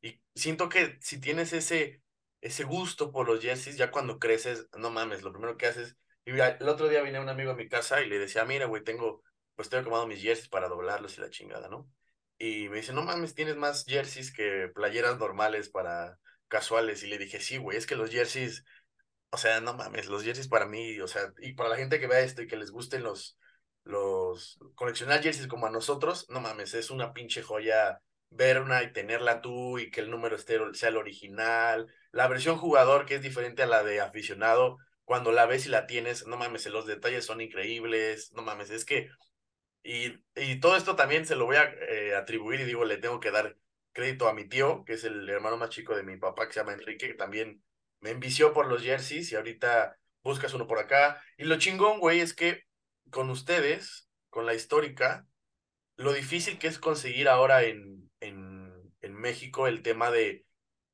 Y siento que si tienes ese, ese gusto por los jerseys, ya cuando creces, no mames, lo primero que haces. Y el otro día vine un amigo a mi casa y le decía, mira, güey, tengo, pues tengo acomodado mis jerseys para doblarlos y la chingada, ¿no? Y me dice, no mames, tienes más jerseys que playeras normales para casuales. Y le dije, sí, güey, es que los jerseys, o sea, no mames, los jerseys para mí, o sea, y para la gente que vea esto y que les gusten los, los, coleccionar jerseys como a nosotros, no mames, es una pinche joya ver una y tenerla tú y que el número esté, sea el original. La versión jugador, que es diferente a la de aficionado, cuando la ves y la tienes, no mames, los detalles son increíbles, no mames, es que y, y todo esto también se lo voy a eh, atribuir y digo, le tengo que dar crédito a mi tío, que es el hermano más chico de mi papá, que se llama Enrique, que también me envició por los jerseys y ahorita buscas uno por acá. Y lo chingón, güey, es que con ustedes, con la histórica, lo difícil que es conseguir ahora en, en, en México el tema de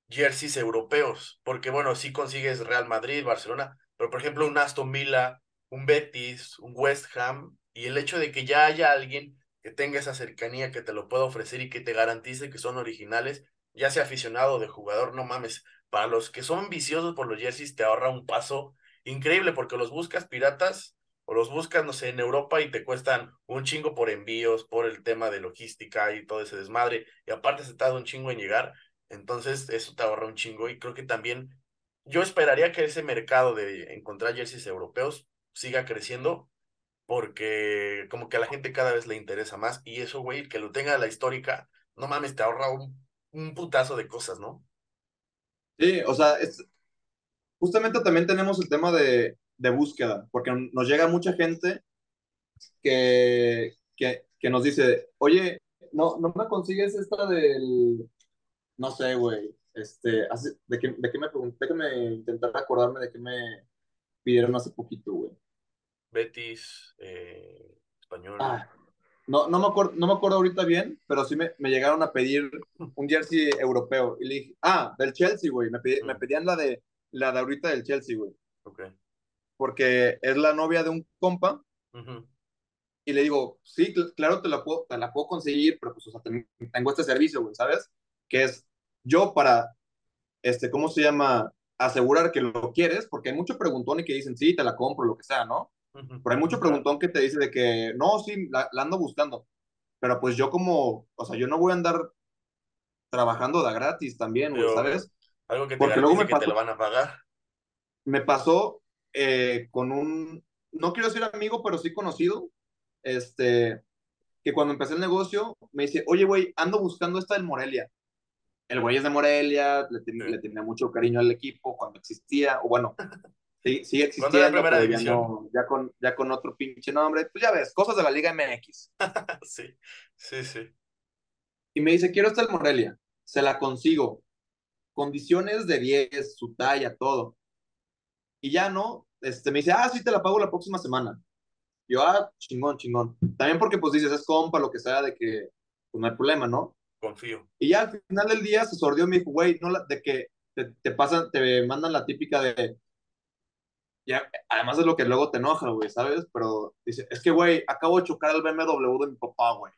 jerseys europeos, porque bueno, sí consigues Real Madrid, Barcelona, pero por ejemplo un Aston Villa, un Betis, un West Ham, y el hecho de que ya haya alguien que tenga esa cercanía, que te lo pueda ofrecer y que te garantice que son originales, ya sea aficionado o de jugador, no mames, para los que son viciosos por los jerseys te ahorra un paso increíble porque los buscas piratas o los buscas, no sé, en Europa y te cuestan un chingo por envíos, por el tema de logística y todo ese desmadre, y aparte se tarda un chingo en llegar, entonces eso te ahorra un chingo y creo que también yo esperaría que ese mercado de encontrar jerseys europeos siga creciendo porque como que a la gente cada vez le interesa más y eso, güey, que lo tenga la histórica, no mames, te ahorra un, un putazo de cosas, ¿no? Sí, o sea, es, justamente también tenemos el tema de, de búsqueda, porque nos llega mucha gente que, que, que nos dice, oye, no, no me consigues esta del, no sé, güey, este, de qué, de qué me pregunté, que me intentara acordarme de qué me pidieron hace poquito, güey. Betis, eh, español. Ah, no, no, me acuerdo, no me acuerdo ahorita bien, pero sí me, me, llegaron a pedir un jersey europeo. Y le dije, ah, del Chelsea, güey. Me, me, pedían la de, la de ahorita del Chelsea, güey. Ok. Porque es la novia de un compa. Y le digo, sí, claro, te la puedo, te la puedo conseguir, pero pues, o sea, tengo este servicio, güey, ¿sabes? Que es yo para, este, ¿cómo se llama? Asegurar que lo quieres, porque hay mucho preguntón y que dicen, sí, te la compro, lo que sea, ¿no? Pero hay mucho preguntón que te dice de que, no, sí, la, ando buscando. Pero pues yo como, o sea, yo no voy a andar trabajando de gratis también, güey, ¿sabes? Algo que te Porque luego me que te lo van a pagar. Me pasó eh, con un, no quiero decir amigo, pero sí conocido, este, que cuando empecé el negocio me dice, oye, güey, ando buscando esta del Morelia. El güey es de Morelia, le, le tenía mucho cariño al equipo cuando existía, o bueno, Sí, sigue existiendo, pero ya, no, ya, con, ya con otro pinche nombre. Pues ya ves, cosas de la Liga MX. sí, sí, sí. Y me dice, quiero estar en Morelia. Se la consigo. Condiciones de 10, su talla, todo. Y ya no, este, me dice, ah, sí, te la pago la próxima semana. Yo, ah, chingón, chingón. También porque, pues dices, es compa, lo que sea, de que, pues no hay problema, ¿no? Confío. Y ya al final del día se sordió, me dijo, güey, no, de que te, te pasan, te mandan la típica de, ya, además es lo que luego te enoja, güey, ¿sabes? Pero dice, es que, güey, acabo de chocar el BMW de mi papá, güey.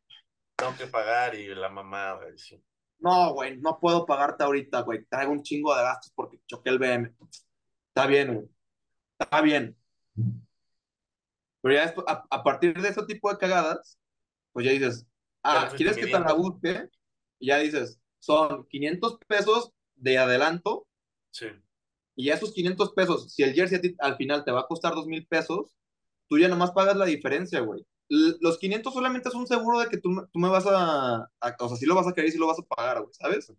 Tengo que pagar y la mamá, güey, sí. No, güey, no puedo pagarte ahorita, güey. Traigo un chingo de gastos porque choqué el BMW. Está bien, güey. Está bien. Pero ya a, partir de ese tipo de cagadas, pues ya dices, ah, ¿quieres que te la busque? Y ya dices, son 500 pesos de adelanto. Sí. Y esos 500 pesos, si el jersey al final te va a costar 2 mil pesos, tú ya nomás pagas la diferencia, güey. Los 500 solamente es un seguro de que tú, tú me vas a, O sea, sí lo vas a querer y sí lo vas a pagar, güey, ¿sabes?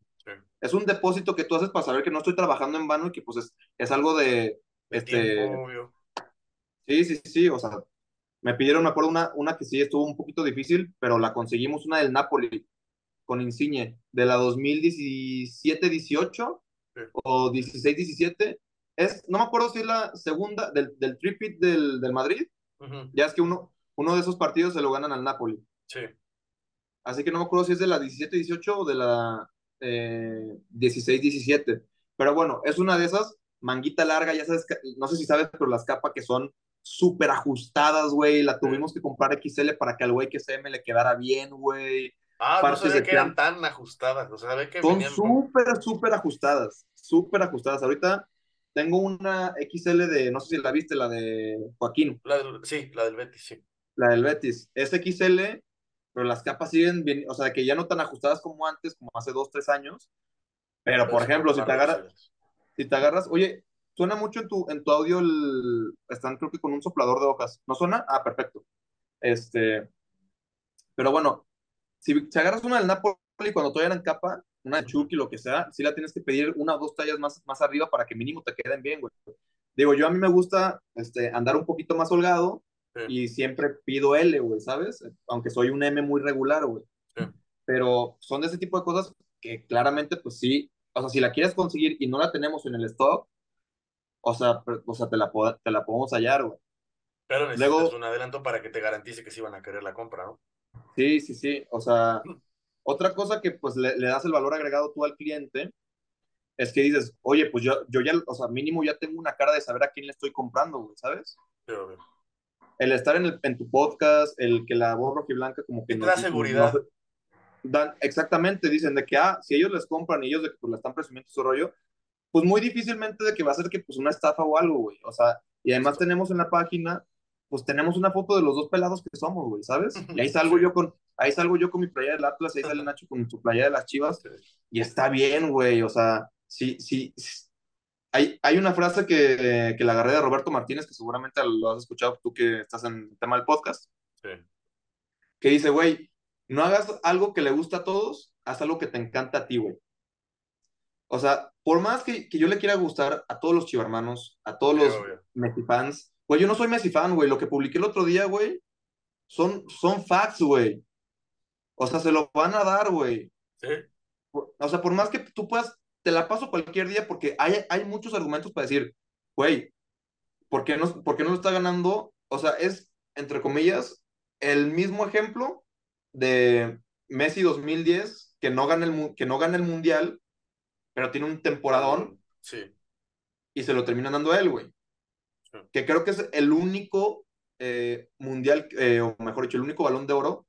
Es un depósito que tú haces para saber que no estoy trabajando en vano y que, pues, es, es algo de. este, Sí, sí, sí, o sea, me pidieron, me acuerdo, una, una que sí estuvo un poquito difícil, pero la conseguimos, una del Napoli, con Insigne, de la 2017-18 o 16-17. Es, no me acuerdo si es la segunda del, del tripit del, del Madrid. Ya es que uno, uno de esos partidos se lo ganan al Napoli. Sí. Así que no me acuerdo si es de la 17-18 o de la eh, 16-17. Pero bueno, es una de esas, manguita larga, ya sabes, no sé si sabes, pero las capas que son súper ajustadas, güey. La tuvimos que comprar XL para que al güey que CM le quedara bien, güey. Ah, no sabía que eran tan ajustadas. O sea, que son súper, súper ajustadas. Súper ajustadas. Ahorita tengo una XL de, no sé si la viste, la de Joaquín. La sí, la del Betis, sí. La del Betis. Es XL, pero las capas siguen bien, o sea, que ya no tan ajustadas como antes, como hace dos, tres años. Pero, por ejemplo, si te agarras, si te agarras, oye, suena mucho en tu, en tu audio, el, están creo que con un soplador de hojas. ¿No suena? Ah, perfecto. Este, pero bueno, si, agarras una del Napoli cuando todavía en capa, una de Chucky, lo que sea, sí la tienes que pedir una o dos tallas más, más arriba para que mínimo te queden bien, güey. Digo, yo a mí me gusta este, andar un poquito más holgado y siempre pido L, güey, ¿sabes? Aunque soy un M muy regular, güey. Pero son de ese tipo de cosas que claramente, pues sí, o sea, si la quieres conseguir y no la tenemos en el stock, o sea, o sea te, la te la podemos hallar, güey. Pero necesitas Luego, un adelanto para que te garantice que sí van a querer la compra, ¿no? Sí, sí, sí. O sea, otra cosa que pues le, das el valor agregado tú al cliente es que dices, oye, pues yo, yo ya, o sea, mínimo ya tengo una cara de saber a quién le estoy comprando, güey, ¿sabes? El estar en, el, en tu podcast, el que la voz blanca como que... da seguridad. dan, exactamente, dicen de que, ah, si ellos les compran y ellos de que pues la están presumiendo su rollo, pues muy difícilmente de que va a ser que pues una estafa o algo, güey. O sea, y además tenemos en la página pues tenemos una foto de los dos pelados que somos, güey, ¿sabes? Y ahí salgo yo con, ahí salgo yo con mi playa del Atlas, ahí sale Nacho con su playa de las Chivas, y está bien, güey, o sea, sí, sí, hay, hay una frase que, que la agarré de Roberto Martínez, que seguramente lo has escuchado tú que estás en el tema del podcast, Sí. que dice, güey, no hagas algo que le gusta a todos, haz algo que te encanta a ti, güey. O sea, por más que, que yo le quiera gustar a todos los chivarmanos, a todos Sí, los obvio. Güey, yo no soy Messi fan, güey. Lo que publiqué el otro día, güey, son, son facts, güey. O sea, se lo van a dar, güey. Sí. O sea, por más que tú puedas, te la paso cualquier día porque hay, hay muchos argumentos para decir, güey, ¿por qué no, por qué no lo está ganando? O sea, es, entre comillas, el mismo ejemplo de Messi 2010, que no gana el, que no gana el Mundial, pero tiene un temporadón Sí. y se lo terminan dando a él, güey. Que creo que es el único eh, mundial, eh, o mejor dicho, el único balón de oro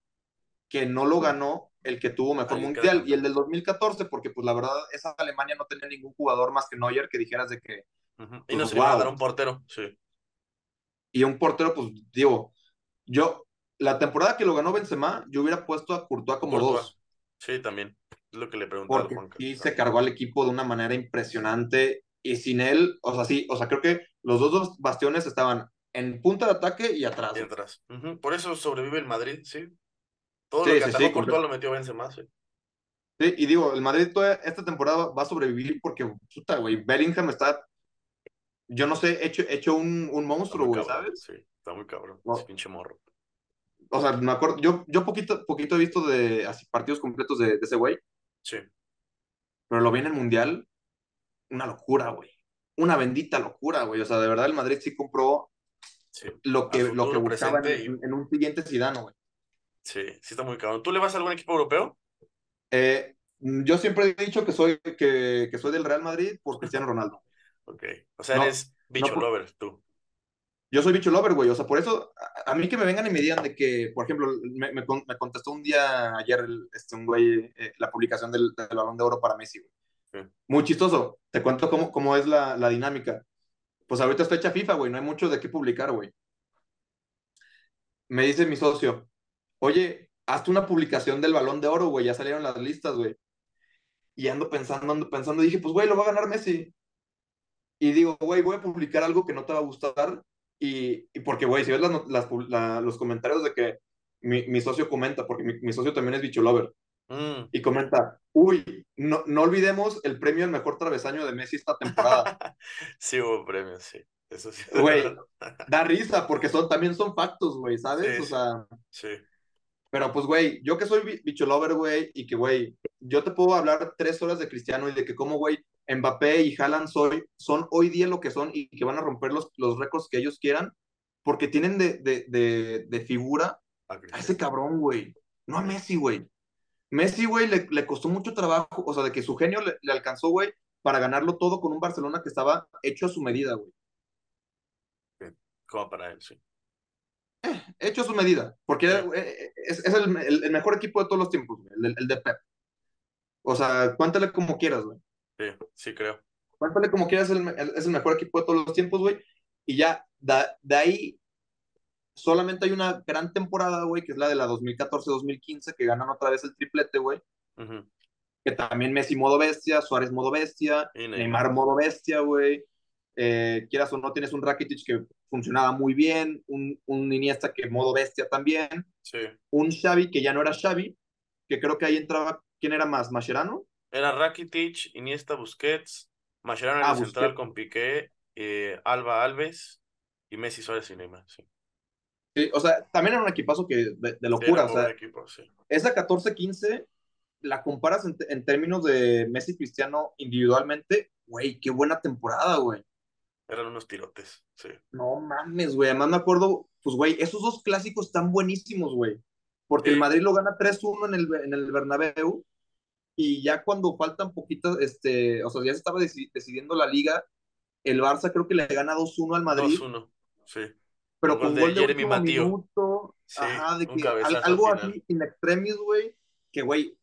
que no lo ganó el que tuvo mejor mundial. Y el del 2014, porque pues la verdad, esa Alemania no tenía ningún jugador más que Neuer que dijeras de que. Y Pues, no se le iba a wow. dar un portero. Sí. Y un portero, pues digo, yo, la temporada que lo ganó Benzema, yo hubiera puesto a Courtois como Courtois. dos. Sí, también. Es lo que le preguntaba porque Juanca. sí se cargó al equipo de una manera impresionante y sin él, o sea, sí, o sea, creo que los dos, dos bastiones estaban en punta de ataque y atrás. Y atrás. Por eso sobrevive el Madrid, sí. Todo Sí, lo que sí, atajó sí, Courtois lo metió Benzema, sí. Sí, y digo, el Madrid toda esta temporada va a sobrevivir porque, puta, güey, Bellingham está, yo no sé, hecho, hecho un, un monstruo, güey, ¿sabes? Sí, está muy cabrón. No. Ese pinche morro. O sea, me acuerdo, yo, yo poquito, poquito he visto de así, partidos completos de, de ese güey, Sí. pero lo vi en el Mundial, una locura, güey. Una bendita locura, güey. O sea, de verdad el Madrid sí compró Sí. lo que, lo que buscaba en, un siguiente Zidane, güey. Sí, sí está muy cabrón. ¿Tú le vas a algún equipo europeo? Eh, yo siempre he dicho que soy, que, que soy del Real Madrid por Cristiano Ronaldo. Ok. O sea, No, eres bicho por- lover, tú. Yo soy bicho lover, güey. O sea, por eso, a, a mí que me vengan y me digan de que, por ejemplo, me, me me contestó un día ayer el- este, un güey eh, la publicación del, del Balón de Oro para Messi, güey. Muy chistoso. Te cuento cómo, cómo es la, la dinámica. Pues ahorita es fecha FIFA, güey. No hay mucho de qué publicar, güey. Me dice mi socio, oye, hazte una publicación del Balón de Oro, güey. Ya salieron las listas, güey. Y ando pensando, ando pensando. Dije, pues, güey, lo va a ganar Messi. Y digo, güey, voy a publicar algo que no te va a gustar. Y, y porque, güey, si ves los comentarios de que mi, mi socio comenta, porque mi, mi socio también es bicho lover, Mm. y comenta, uy, no, no olvidemos el premio al mejor travesaño de Messi esta temporada. Sí hubo premios, sí. Eso sí. Güey, da risa, porque son, también son factos, güey, ¿sabes? Sí, o sea, Sí. pero pues, güey, yo que soy bi- bicho lover, güey, y que, güey, yo te puedo hablar tres horas de Cristiano y de que como, güey, Mbappé y Haaland soy, son hoy día lo que son y que van a romper los, los récords que ellos quieran, porque tienen de, de, de, de figura A ese cabrón, güey. No a Messi, güey. Messi, güey, le, le costó mucho trabajo, o sea, de que su genio le, le alcanzó, güey, para ganarlo todo con un Barcelona que estaba hecho a su medida, güey. Como para él, sí. Hecho a su medida, porque Sí. eh, es, es el, el- el mejor equipo de todos los tiempos, güey, el, el de Pep. O sea, cuéntale como quieras, güey. Sí, sí creo. Cuéntale como quieras, es el mejor equipo de todos los tiempos, güey. Y ya, da- de ahí, solamente hay una gran temporada, güey, que es la de la 2014-2015, que ganan otra vez el triplete, güey. Que también Messi modo bestia, Suárez modo bestia, Y Neymar. Modo bestia, güey. Eh, quieras o no, tienes un Rakitic que funcionaba muy bien, un, un Iniesta que modo bestia también, Sí. un Xavi que ya no era Xavi, que creo que ahí entraba, ¿quién era más? ¿Mascherano? Era Rakitic, Iniesta, Busquets, Mascherano en Ah, el central con Piqué, eh, Alba Alves y Messi Suárez y Neymar. Sí. Sí, o sea, también era un equipazo que de, de locura, o sea, buen equipo, sí. esa 14-15 la comparas en, en términos de Messi Cristiano individualmente, güey, qué buena temporada, güey. Eran unos tirotes, sí. No mames, güey. Además me acuerdo, pues, güey, esos dos clásicos están buenísimos, güey. Porque Sí. el Madrid lo gana 3-1 en el, en el Bernabéu y ya cuando faltan poquitas, este, o sea, ya se estaba deci- decidiendo la liga, el Barça creo que le gana 2-1 al Madrid, 2-1, sí. Pero un con gol de Jeremy minuto, Sí, ajá, de que al- al algo así in extremis, güey, que, güey,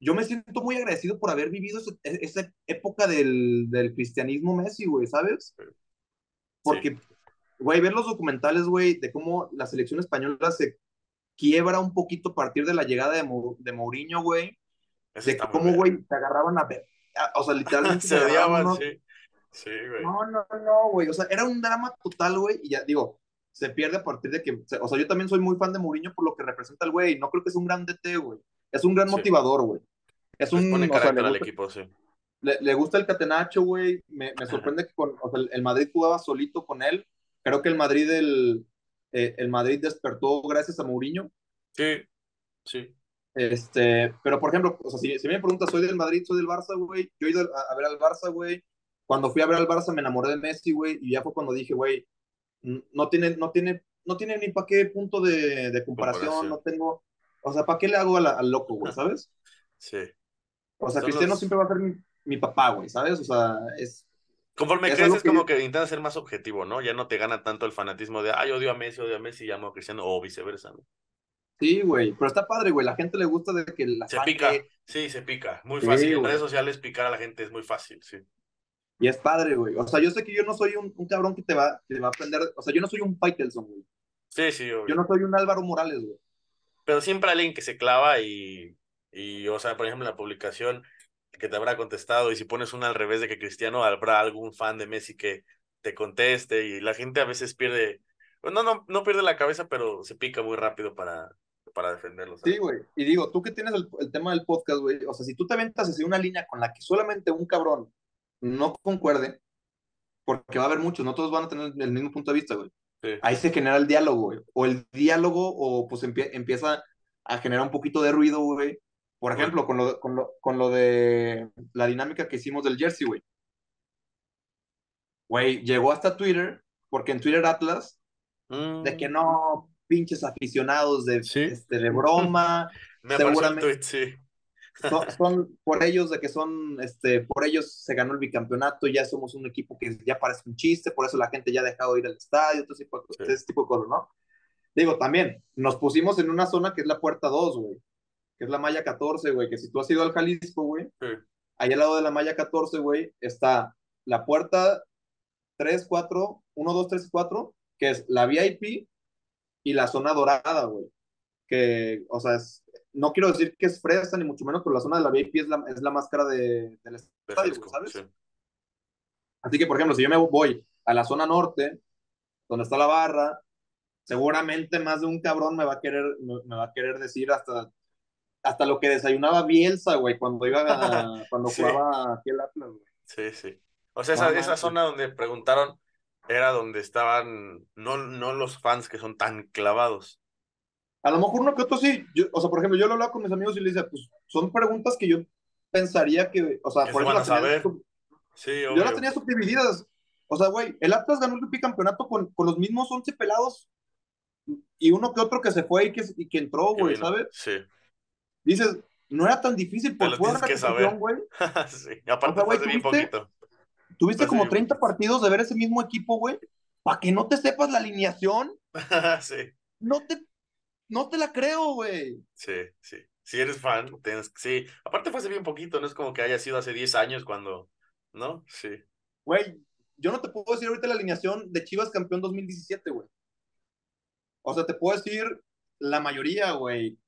yo me siento muy agradecido por haber vivido ese- esa época del, del cristianismo Messi, güey, ¿sabes? Porque güey, ver los documentales, güey, de cómo la selección española se quiebra un poquito a partir de la llegada de, Mou- de Mourinho, güey. Eso De cómo, güey, se agarraban a ver. a- O sea, literalmente. Se odiaban, sí. Sí, güey. No, no, no, güey. O sea, era un drama total, güey. Y ya digo, se pierde a partir de que. O sea, yo también soy muy fan de Mourinho por lo que representa el güey. No creo que es un gran DT, güey. Es un gran Sí. motivador, güey. Es un. pone o sea, carácter le al gusta- equipo, sí. le, le gusta el catenacho, güey. Me, me sorprende que con, o sea, el- el Madrid jugaba solito con él. Creo que el Madrid, el, eh, el Madrid despertó gracias a Mourinho. Sí, sí. Este, pero por ejemplo, o sea, si, si me preguntas, soy del Madrid, soy del Barça, güey. Yo he ido a, a ver al Barça, güey. Cuando fui a ver al Barça me enamoré de Messi, güey. Y ya fue cuando dije, güey, no tiene, no tiene, no tiene ni para qué punto de, de comparación, Comparación. no tengo, o sea, ¿para qué le hago la- al loco, güey, sabes? Sí. O sea, Son Cristiano los- siempre va a ser mi, mi papá, güey, ¿sabes? O sea, es, Conforme Es creces, que como que intentas ser más objetivo, ¿no? Ya no te gana tanto el fanatismo de, ay, odio a Messi, odio a Messi, llamo a Cristiano, o viceversa, ¿no? Sí, güey, pero está padre, güey. La gente le gusta de que la Se pica, sí, se pica. Muy Sí, fácil. En redes sociales picar a la gente es muy fácil, sí. Y es padre, güey. O sea, yo sé que yo no soy un, un cabrón que te va, que te va a aprender. O sea, yo no soy un Faitelson, güey. Sí, sí, obvio. Yo no soy un Álvaro Morales, güey. Pero siempre alguien que se clava y, y, o sea, por ejemplo, en la publicación que te habrá contestado y si pones una al revés de que Cristiano, habrá algún fan de Messi que te conteste y la gente a veces pierde, no, no, no pierde la cabeza, pero se pica muy rápido para, para defenderlo. ¿sabes? Sí, güey. Y digo, tú que tienes el, el tema del podcast, güey. O sea, si tú te aventas hacia una línea con la que solamente un cabrón no concuerde, porque va a haber muchos, no todos van a tener el mismo punto de vista, güey. Sí. Ahí se genera el diálogo, güey. O el diálogo, o pues empie- empieza a generar un poquito de ruido, güey. Por ejemplo, con lo, con, lo, con lo de la dinámica que hicimos del jersey, güey. Güey, llegó hasta Twitter, porque en Twitter Atlas, de que Mm, no, pinches aficionados de, Sí. este, de broma, Me seguramente- tweet, sí. Son, son por ellos de que son, este, por ellos se ganó el bicampeonato, ya somos un equipo que ya parece un chiste, por eso la gente ya ha dejado de ir al estadio, todo ese tipo, Sí. ese tipo de cosas, ¿no? Digo, también, nos pusimos en una zona que es la puerta 2, güey, que es la malla 14, güey, que si tú has ido al Jalisco, güey, Sí. ahí al lado de la malla 14, güey, está la puerta 3, 4, 1, 2, 3, 4, que es la VIP y la zona dorada, güey. Que, o sea, es- no quiero decir que es fresa, ni mucho menos, pero la zona de la VIP es la, es la más cara de, del de estadio, ¿sabes? sí. Así que, por ejemplo, si yo me voy a la zona norte, donde está la barra, seguramente más de un cabrón me va a querer, me, me va a querer decir hasta, hasta lo que desayunaba Bielsa, güey, cuando iba a- cuando Sí. jugaba aquí el Atlas, güey. Sí, sí. O sea, esa, esa zona donde preguntaron era donde estaban, no, no los fans que son tan clavados. A lo mejor uno que otro sí. Yo, o sea, por ejemplo, yo lo hablaba con mis amigos y les decía, pues son preguntas que yo pensaría que, o sea, por eso las tenía, Sí, yo las tenía subdivididas. O sea, güey, el Atlas ganó el bicampeonato con, con los mismos 11 pelados y uno que otro que se fue y que, y que entró, güey. ¿sabes? Sí. Dices, no era tan difícil por pura tienes que güey. sí. Aparte O sea, hace bien ¿tuviste? poquito. Tuviste como así, 30 partidos de ver ese mismo equipo, güey, para que no te sepas la alineación. sí, No te, no te la creo, güey. sí, sí. Si eres fan, tienes sí. Aparte fue hace bien poquito, no es como que haya sido hace 10 años cuando, ¿no? Sí. Güey, yo no te puedo decir ahorita la alineación de Chivas campeón 2017, güey. O sea, te puedo decir la mayoría, güey.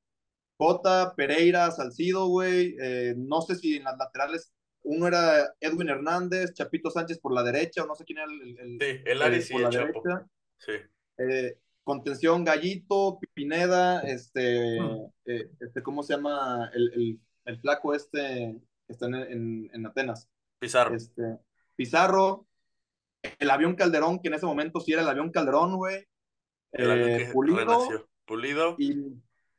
Cota, Pereira, Salcido, güey. Eh, no sé si en las laterales uno era Edwin Hernández, Chapito Sánchez por la derecha, o no sé quién era el, Sí, el eh, y Chapo. derecha. Sí. Eh, contención Gallito, Pineda, este, Hmm. eh, este, ¿cómo se llama? El, el- el flaco este que está en, en- en Atenas. Pizarro. Este, Pizarro, el avión Calderón, que en ese momento sí era el avión Calderón, güey. el avión Eh, que Pulido renació. Pulido. y,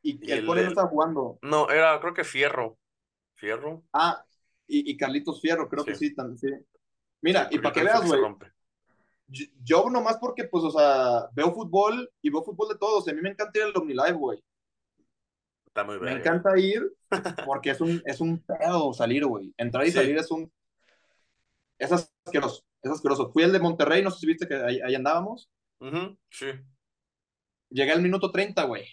y, y el Cone no estaba jugando. No, era, creo que Fierro. Fierro. Ah, y, y Carlitos Fierro, creo Sí. que sí, también, sí. Mira, Sí, y para que veas, güey. Yo, yo nomás porque, pues, o sea, veo fútbol y veo fútbol de todos. A mí me encanta ir al OmniLive, güey. Está muy Me verga. encanta ir porque es un, es un pedo salir, güey. Entrar y Sí. salir es un... Es asqueroso, es asqueroso. Fui al de Monterrey, no sé si viste que ahí, ahí andábamos. Ujú, Sí. Llegué al minuto 30, güey.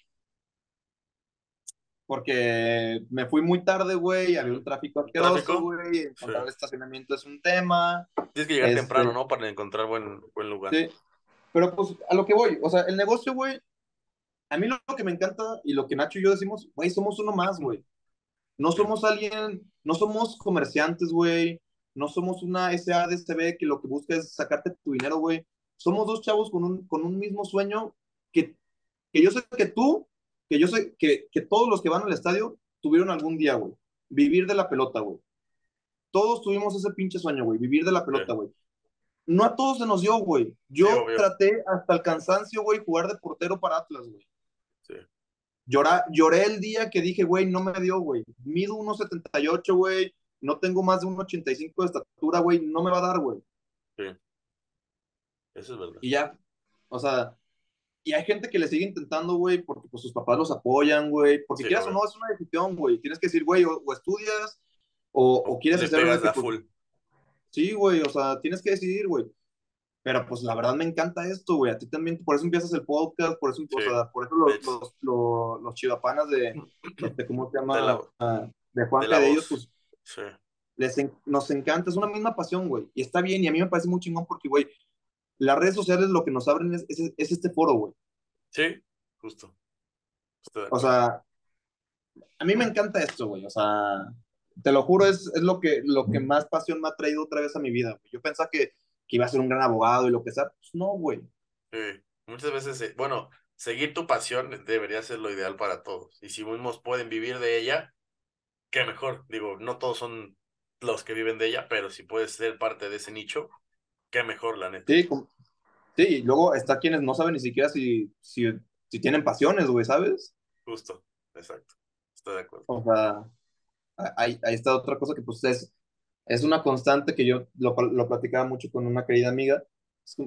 Porque me fui muy tarde, güey. Había un tráfico asqueroso, güey. Encontrar Sí. estacionamiento es un tema. Tienes que llegar Este- temprano, ¿no? Para encontrar buen, buen lugar. Sí. Pero pues a lo que voy, o sea, el negocio, güey, a mí lo, que me encanta y lo que Nacho y yo decimos, güey, somos uno más, güey. No somos alguien, no somos comerciantes, güey. No somos una SADCB que lo que busca es sacarte tu dinero, güey. Somos dos chavos con un, con un mismo sueño que, que yo sé que tú, que yo sé que, que todos los que van al estadio tuvieron algún día, güey. Vivir de la pelota, güey. Todos tuvimos ese pinche sueño, güey. Vivir de la pelota, güey. No a todos se nos dio, güey. Yo traté hasta el cansancio, güey, jugar de portero para Atlas, güey. Sí. lloré el día que dije, güey, no me dio, güey. Mido 1.78, güey. No tengo más de 1.85 de estatura, güey. No me va a dar, güey. Sí. Eso es verdad. Y ya, o sea, y hay gente que le sigue intentando, güey, porque pues sus papás los apoyan, güey. Porque quieras o no, es una decisión, güey. Tienes que decir, güey, o, estudias o, o, quieres hacer... Pegas full. Sí, güey, o sea, tienes que decidir, güey. Pero pues la verdad me encanta esto, güey. A ti también, por eso empiezas el podcast, por eso, o sea, por eso los, los, los, los chivapanas de, de, ¿cómo se llama? De, la, de Juan de, ellos, pues, sí. les nos encanta, es una misma pasión, güey. Y está bien, y a mí me parece muy chingón porque, güey, las redes sociales lo que nos abren es, es, este foro, güey. Sí, justo. O sea, a mí me encanta esto, güey. O sea, te lo juro, es, es lo, que, lo que más pasión me ha traído otra vez a mi vida. Yo pensaba que, que, iba a ser un gran abogado y lo que sea. Pues no, güey. Sí. Muchas veces, eh, bueno, seguir tu pasión debería ser lo ideal para todos. Y si mismos pueden vivir de ella, qué mejor. Digo, no todos son los que viven de ella, pero si puedes ser parte de ese nicho, qué mejor, la neta. Sí, sí y luego está quienes no saben ni siquiera si, si, si tienen pasiones, güey, ¿sabes? Justo, exacto. Estoy de acuerdo. O sea, ahí, ahí está otra cosa que pues es, es una constante que yo lo, lo platicaba mucho con una querida amiga,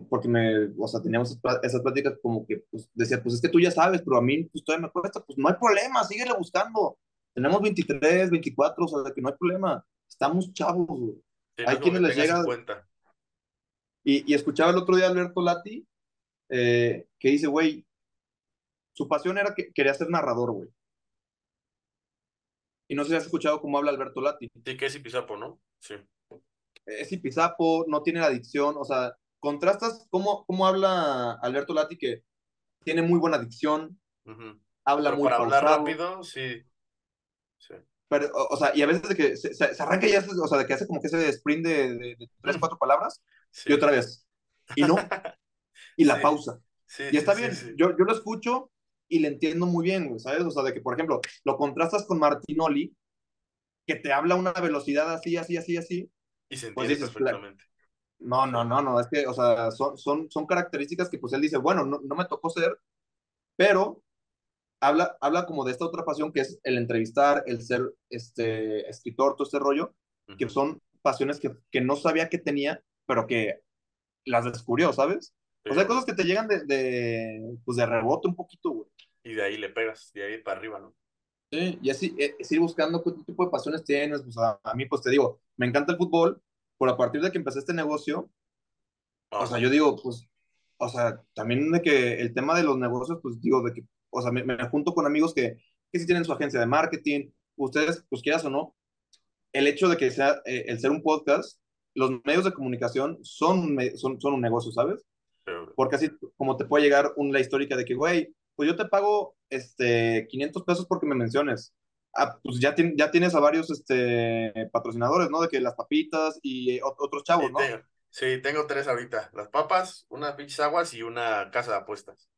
porque me, o sea, teníamos esas pláticas como que pues, decía, pues es que tú ya sabes, pero a mí pues todavía me cuesta, pues no hay problema, síguele buscando. Tenemos 23, 24, o sea, que no hay problema. Estamos chavos, güey. hay quienes les llega... Y, y, escuchaba el otro día a Alberto Lati, eh, que dice, güey, su pasión era que quería ser narrador, güey. Y no sé si has escuchado cómo habla Alberto Lati. Sí, que es Ipizapo, ¿no? Sí. Es Ipizapo, no tiene la adicción, o sea, contrastas cómo, cómo habla Alberto Lati, que tiene muy buena adicción, habla muy para hablar rápido, sí. sí. Pero, o, sea, y a veces de que se, se, arranca ya, o sea, de que hace como que ese sprint de, de, tres, cuatro palabras, y otra vez. Y no. Y la pausa. y está bien, Yo, yo lo escucho y le entiendo muy bien, ¿sabes? O sea, de que, por ejemplo, lo contrastas con Martinoli, que te habla a una velocidad así, así, así, así. Y se pues entiende perfectamente. No, no, no, no, es que, o sea, son, son, son características que pues él dice, bueno, no, no me tocó ser, pero habla, habla como de esta otra pasión que es el entrevistar, el ser este, escritor, todo este rollo, que son pasiones que, que no sabía que tenía, pero que las descubrió, ¿sabes? O sea, hay cosas que te llegan de, de, pues de rebote un poquito, güey. Y de ahí le pegas, de ahí para arriba, ¿no? Sí, y así, eh, es ir buscando qué tipo de pasiones tienes. Pues a, mí, pues te digo, me encanta el fútbol, pero a partir de que empecé este negocio, o sea, yo digo, pues, o sea, también de que el tema de los negocios, pues digo, de que, o sea, me, junto con amigos que, que sí tienen su agencia de marketing, ustedes, pues quieras o no, el hecho de que sea, eh, el ser un podcast, los medios de comunicación son, son, son un negocio, ¿sabes? Porque así como te puede llegar una histórica de que, güey, pues yo te pago este 500 pesos porque me menciones. Ah, pues ya, ya tienes a varios este, patrocinadores, ¿no? De que las papitas y otros chavos, ¿no? sí, tengo tres ahorita. Las papas, unas pinches aguas y una casa de apuestas.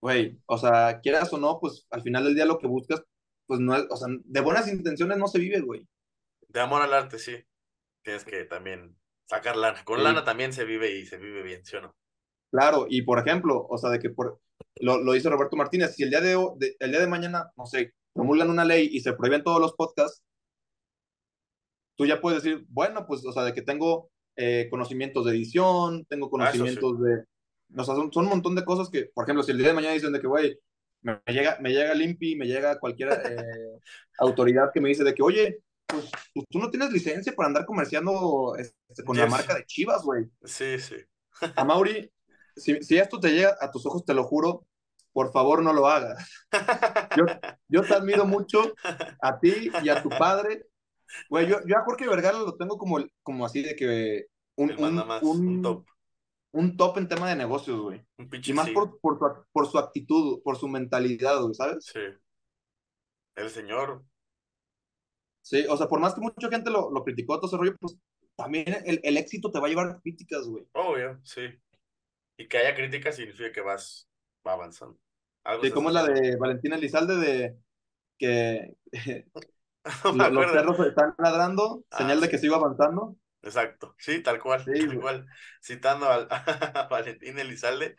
Güey, o sea, quieras o no, pues al final del día lo que buscas, pues no es, o sea, de buenas intenciones no se vive, güey. De amor al arte, sí. Tienes que también sacar lana. Con lana también se vive y se vive bien, ¿sí o no? Claro, y por ejemplo, o sea, de que por, lo, lo dice Roberto Martínez, si el día de, el día de mañana, no sé, promulgan una ley y se prohíben todos los podcasts, tú ya puedes decir, bueno, pues, o sea, de que tengo eh, conocimientos de edición, tengo ah, conocimientos de... O sea, son, son, un montón de cosas que, por ejemplo, si el día de mañana dicen de que, güey, me, llega, me llega Limpi, me llega cualquier eh, autoridad que me dice de que, oye, pues, pues, tú no tienes licencia para andar comerciando este, con la marca de Chivas, güey. Sí, sí. A Mauri, si, esto te llega a tus ojos, te lo juro, por favor no lo hagas. Yo, yo te admiro mucho a ti y a tu padre. Güey, yo, yo a Jorge Vergara lo tengo como, como así de que un, un, top. un top en tema de negocios, güey. Un Y más sí. por, por su actitud, por su mentalidad, güey, ¿sabes? Sí. El señor. Sí, o sea, por más que mucha gente lo, lo criticó, todo ese rollo, pues también el, el éxito te va a llevar críticas, güey. Obvio, sí. Y que haya críticas significa que vas va avanzando. Algo Sí, como es la de Valentina Elizalde de que. No los acuerdo. perros están ladrando, Ah, señal de que sigo avanzando. Exacto, sí, tal cual, Sí, tal güey. cual. Citando al- a, Valentín Elizalde,